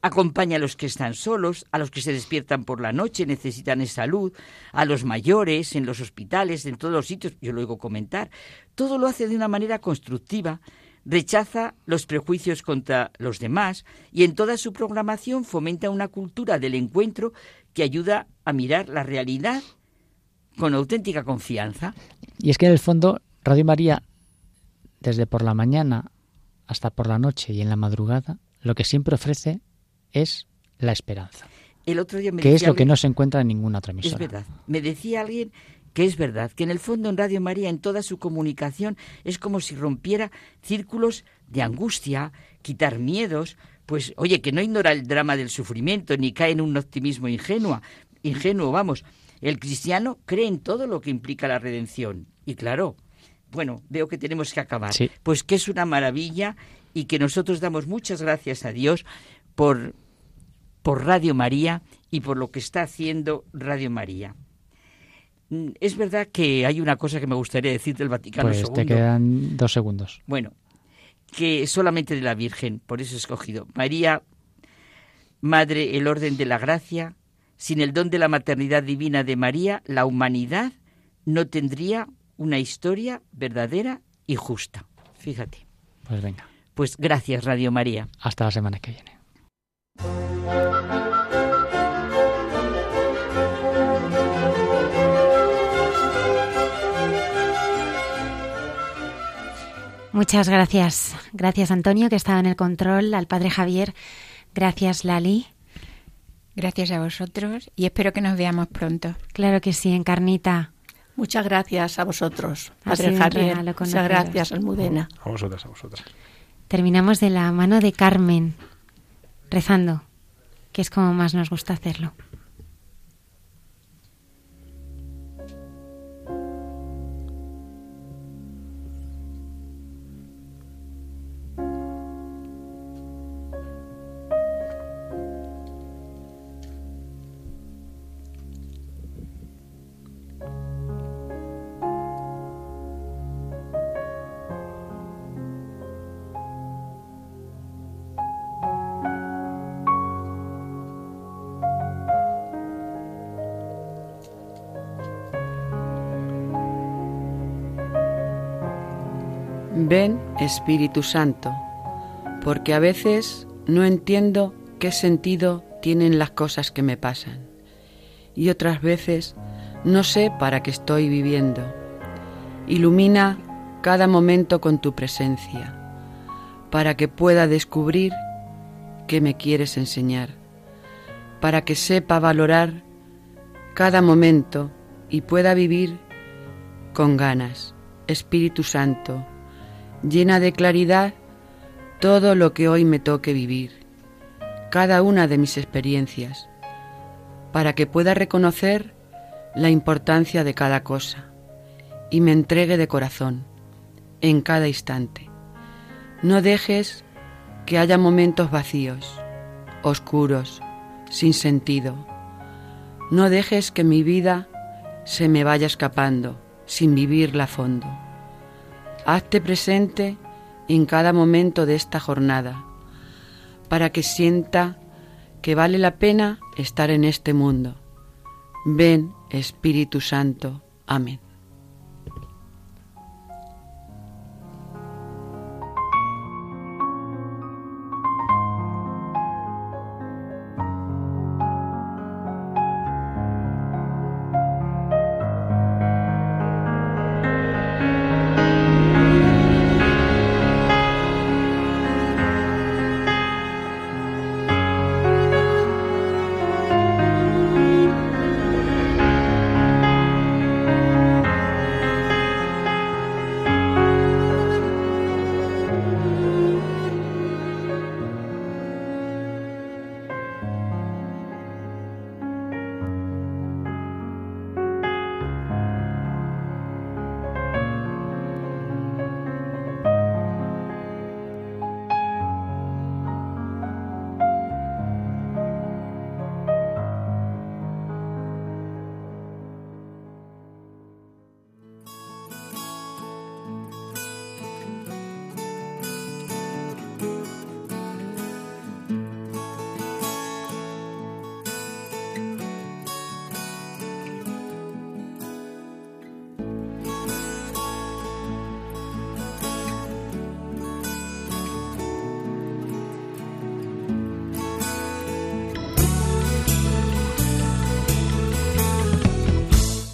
Acompaña a los que están solos, a los que se despiertan por la noche, necesitan salud, a los mayores, en los hospitales, en todos los sitios, yo lo oigo comentar. Todo lo hace de una manera constructiva, rechaza los prejuicios contra los demás y en toda su programación fomenta una cultura del encuentro que ayuda a mirar la realidad con auténtica confianza. Y es que en el fondo, Radio María, desde por la mañana hasta por la noche y en la madrugada, lo que siempre ofrece es la esperanza. el otro día me Que es lo que no se encuentra en ninguna otra Es emisora. verdad. Me decía alguien que es verdad, que en el fondo en Radio María, en toda su comunicación, es como si rompiera círculos de angustia, quitar miedos, pues oye, que no ignora el drama del sufrimiento, ni cae en un optimismo ingenuo, ingenuo, vamos. El cristiano cree en todo lo que implica la redención. Y claro, bueno, veo que tenemos que acabar. Sí. Pues que es una maravilla y que nosotros damos muchas gracias a Dios por, por Radio María y por lo que está haciendo Radio María. Mm, Es verdad que hay una cosa que me gustaría decir del Vaticano Pues II. te quedan dos segundos. Bueno, que solamente de la Virgen, por eso he escogido. María, Madre, el orden de la gracia, sin el don de la maternidad divina de María, la humanidad no tendría una historia verdadera y justa. Fíjate. Pues venga, Pues gracias, Radio María. hasta la semana que viene. Muchas gracias. Gracias, Antonio, que estaba en el control, al padre Javier. Gracias, Lali. Gracias a vosotros y espero que nos veamos pronto. Claro que sí, Encarnita. Muchas gracias a vosotros, Padre Javier. Muchas gracias, Almudena. A vosotras, a vosotras. Terminamos de la mano de Carmen, rezando, que es como más nos gusta hacerlo. Ven, Espíritu Santo, porque a veces no entiendo qué sentido tienen las cosas que me pasan y otras veces no sé para qué estoy viviendo. Ilumina cada momento con tu presencia, para que pueda descubrir qué me quieres enseñar, para que sepa valorar cada momento y pueda vivir con ganas. Espíritu Santo, llena de claridad todo lo que hoy me toque vivir, cada una de mis experiencias, para que pueda reconocer la importancia de cada cosa y me entregue de corazón en cada instante. No dejes que haya momentos vacíos, oscuros, sin sentido. No dejes que mi vida se me vaya escapando sin vivirla a fondo. Hazte presente en cada momento de esta jornada, para que sienta que vale la pena estar en este mundo. Ven, Espíritu Santo. Amén.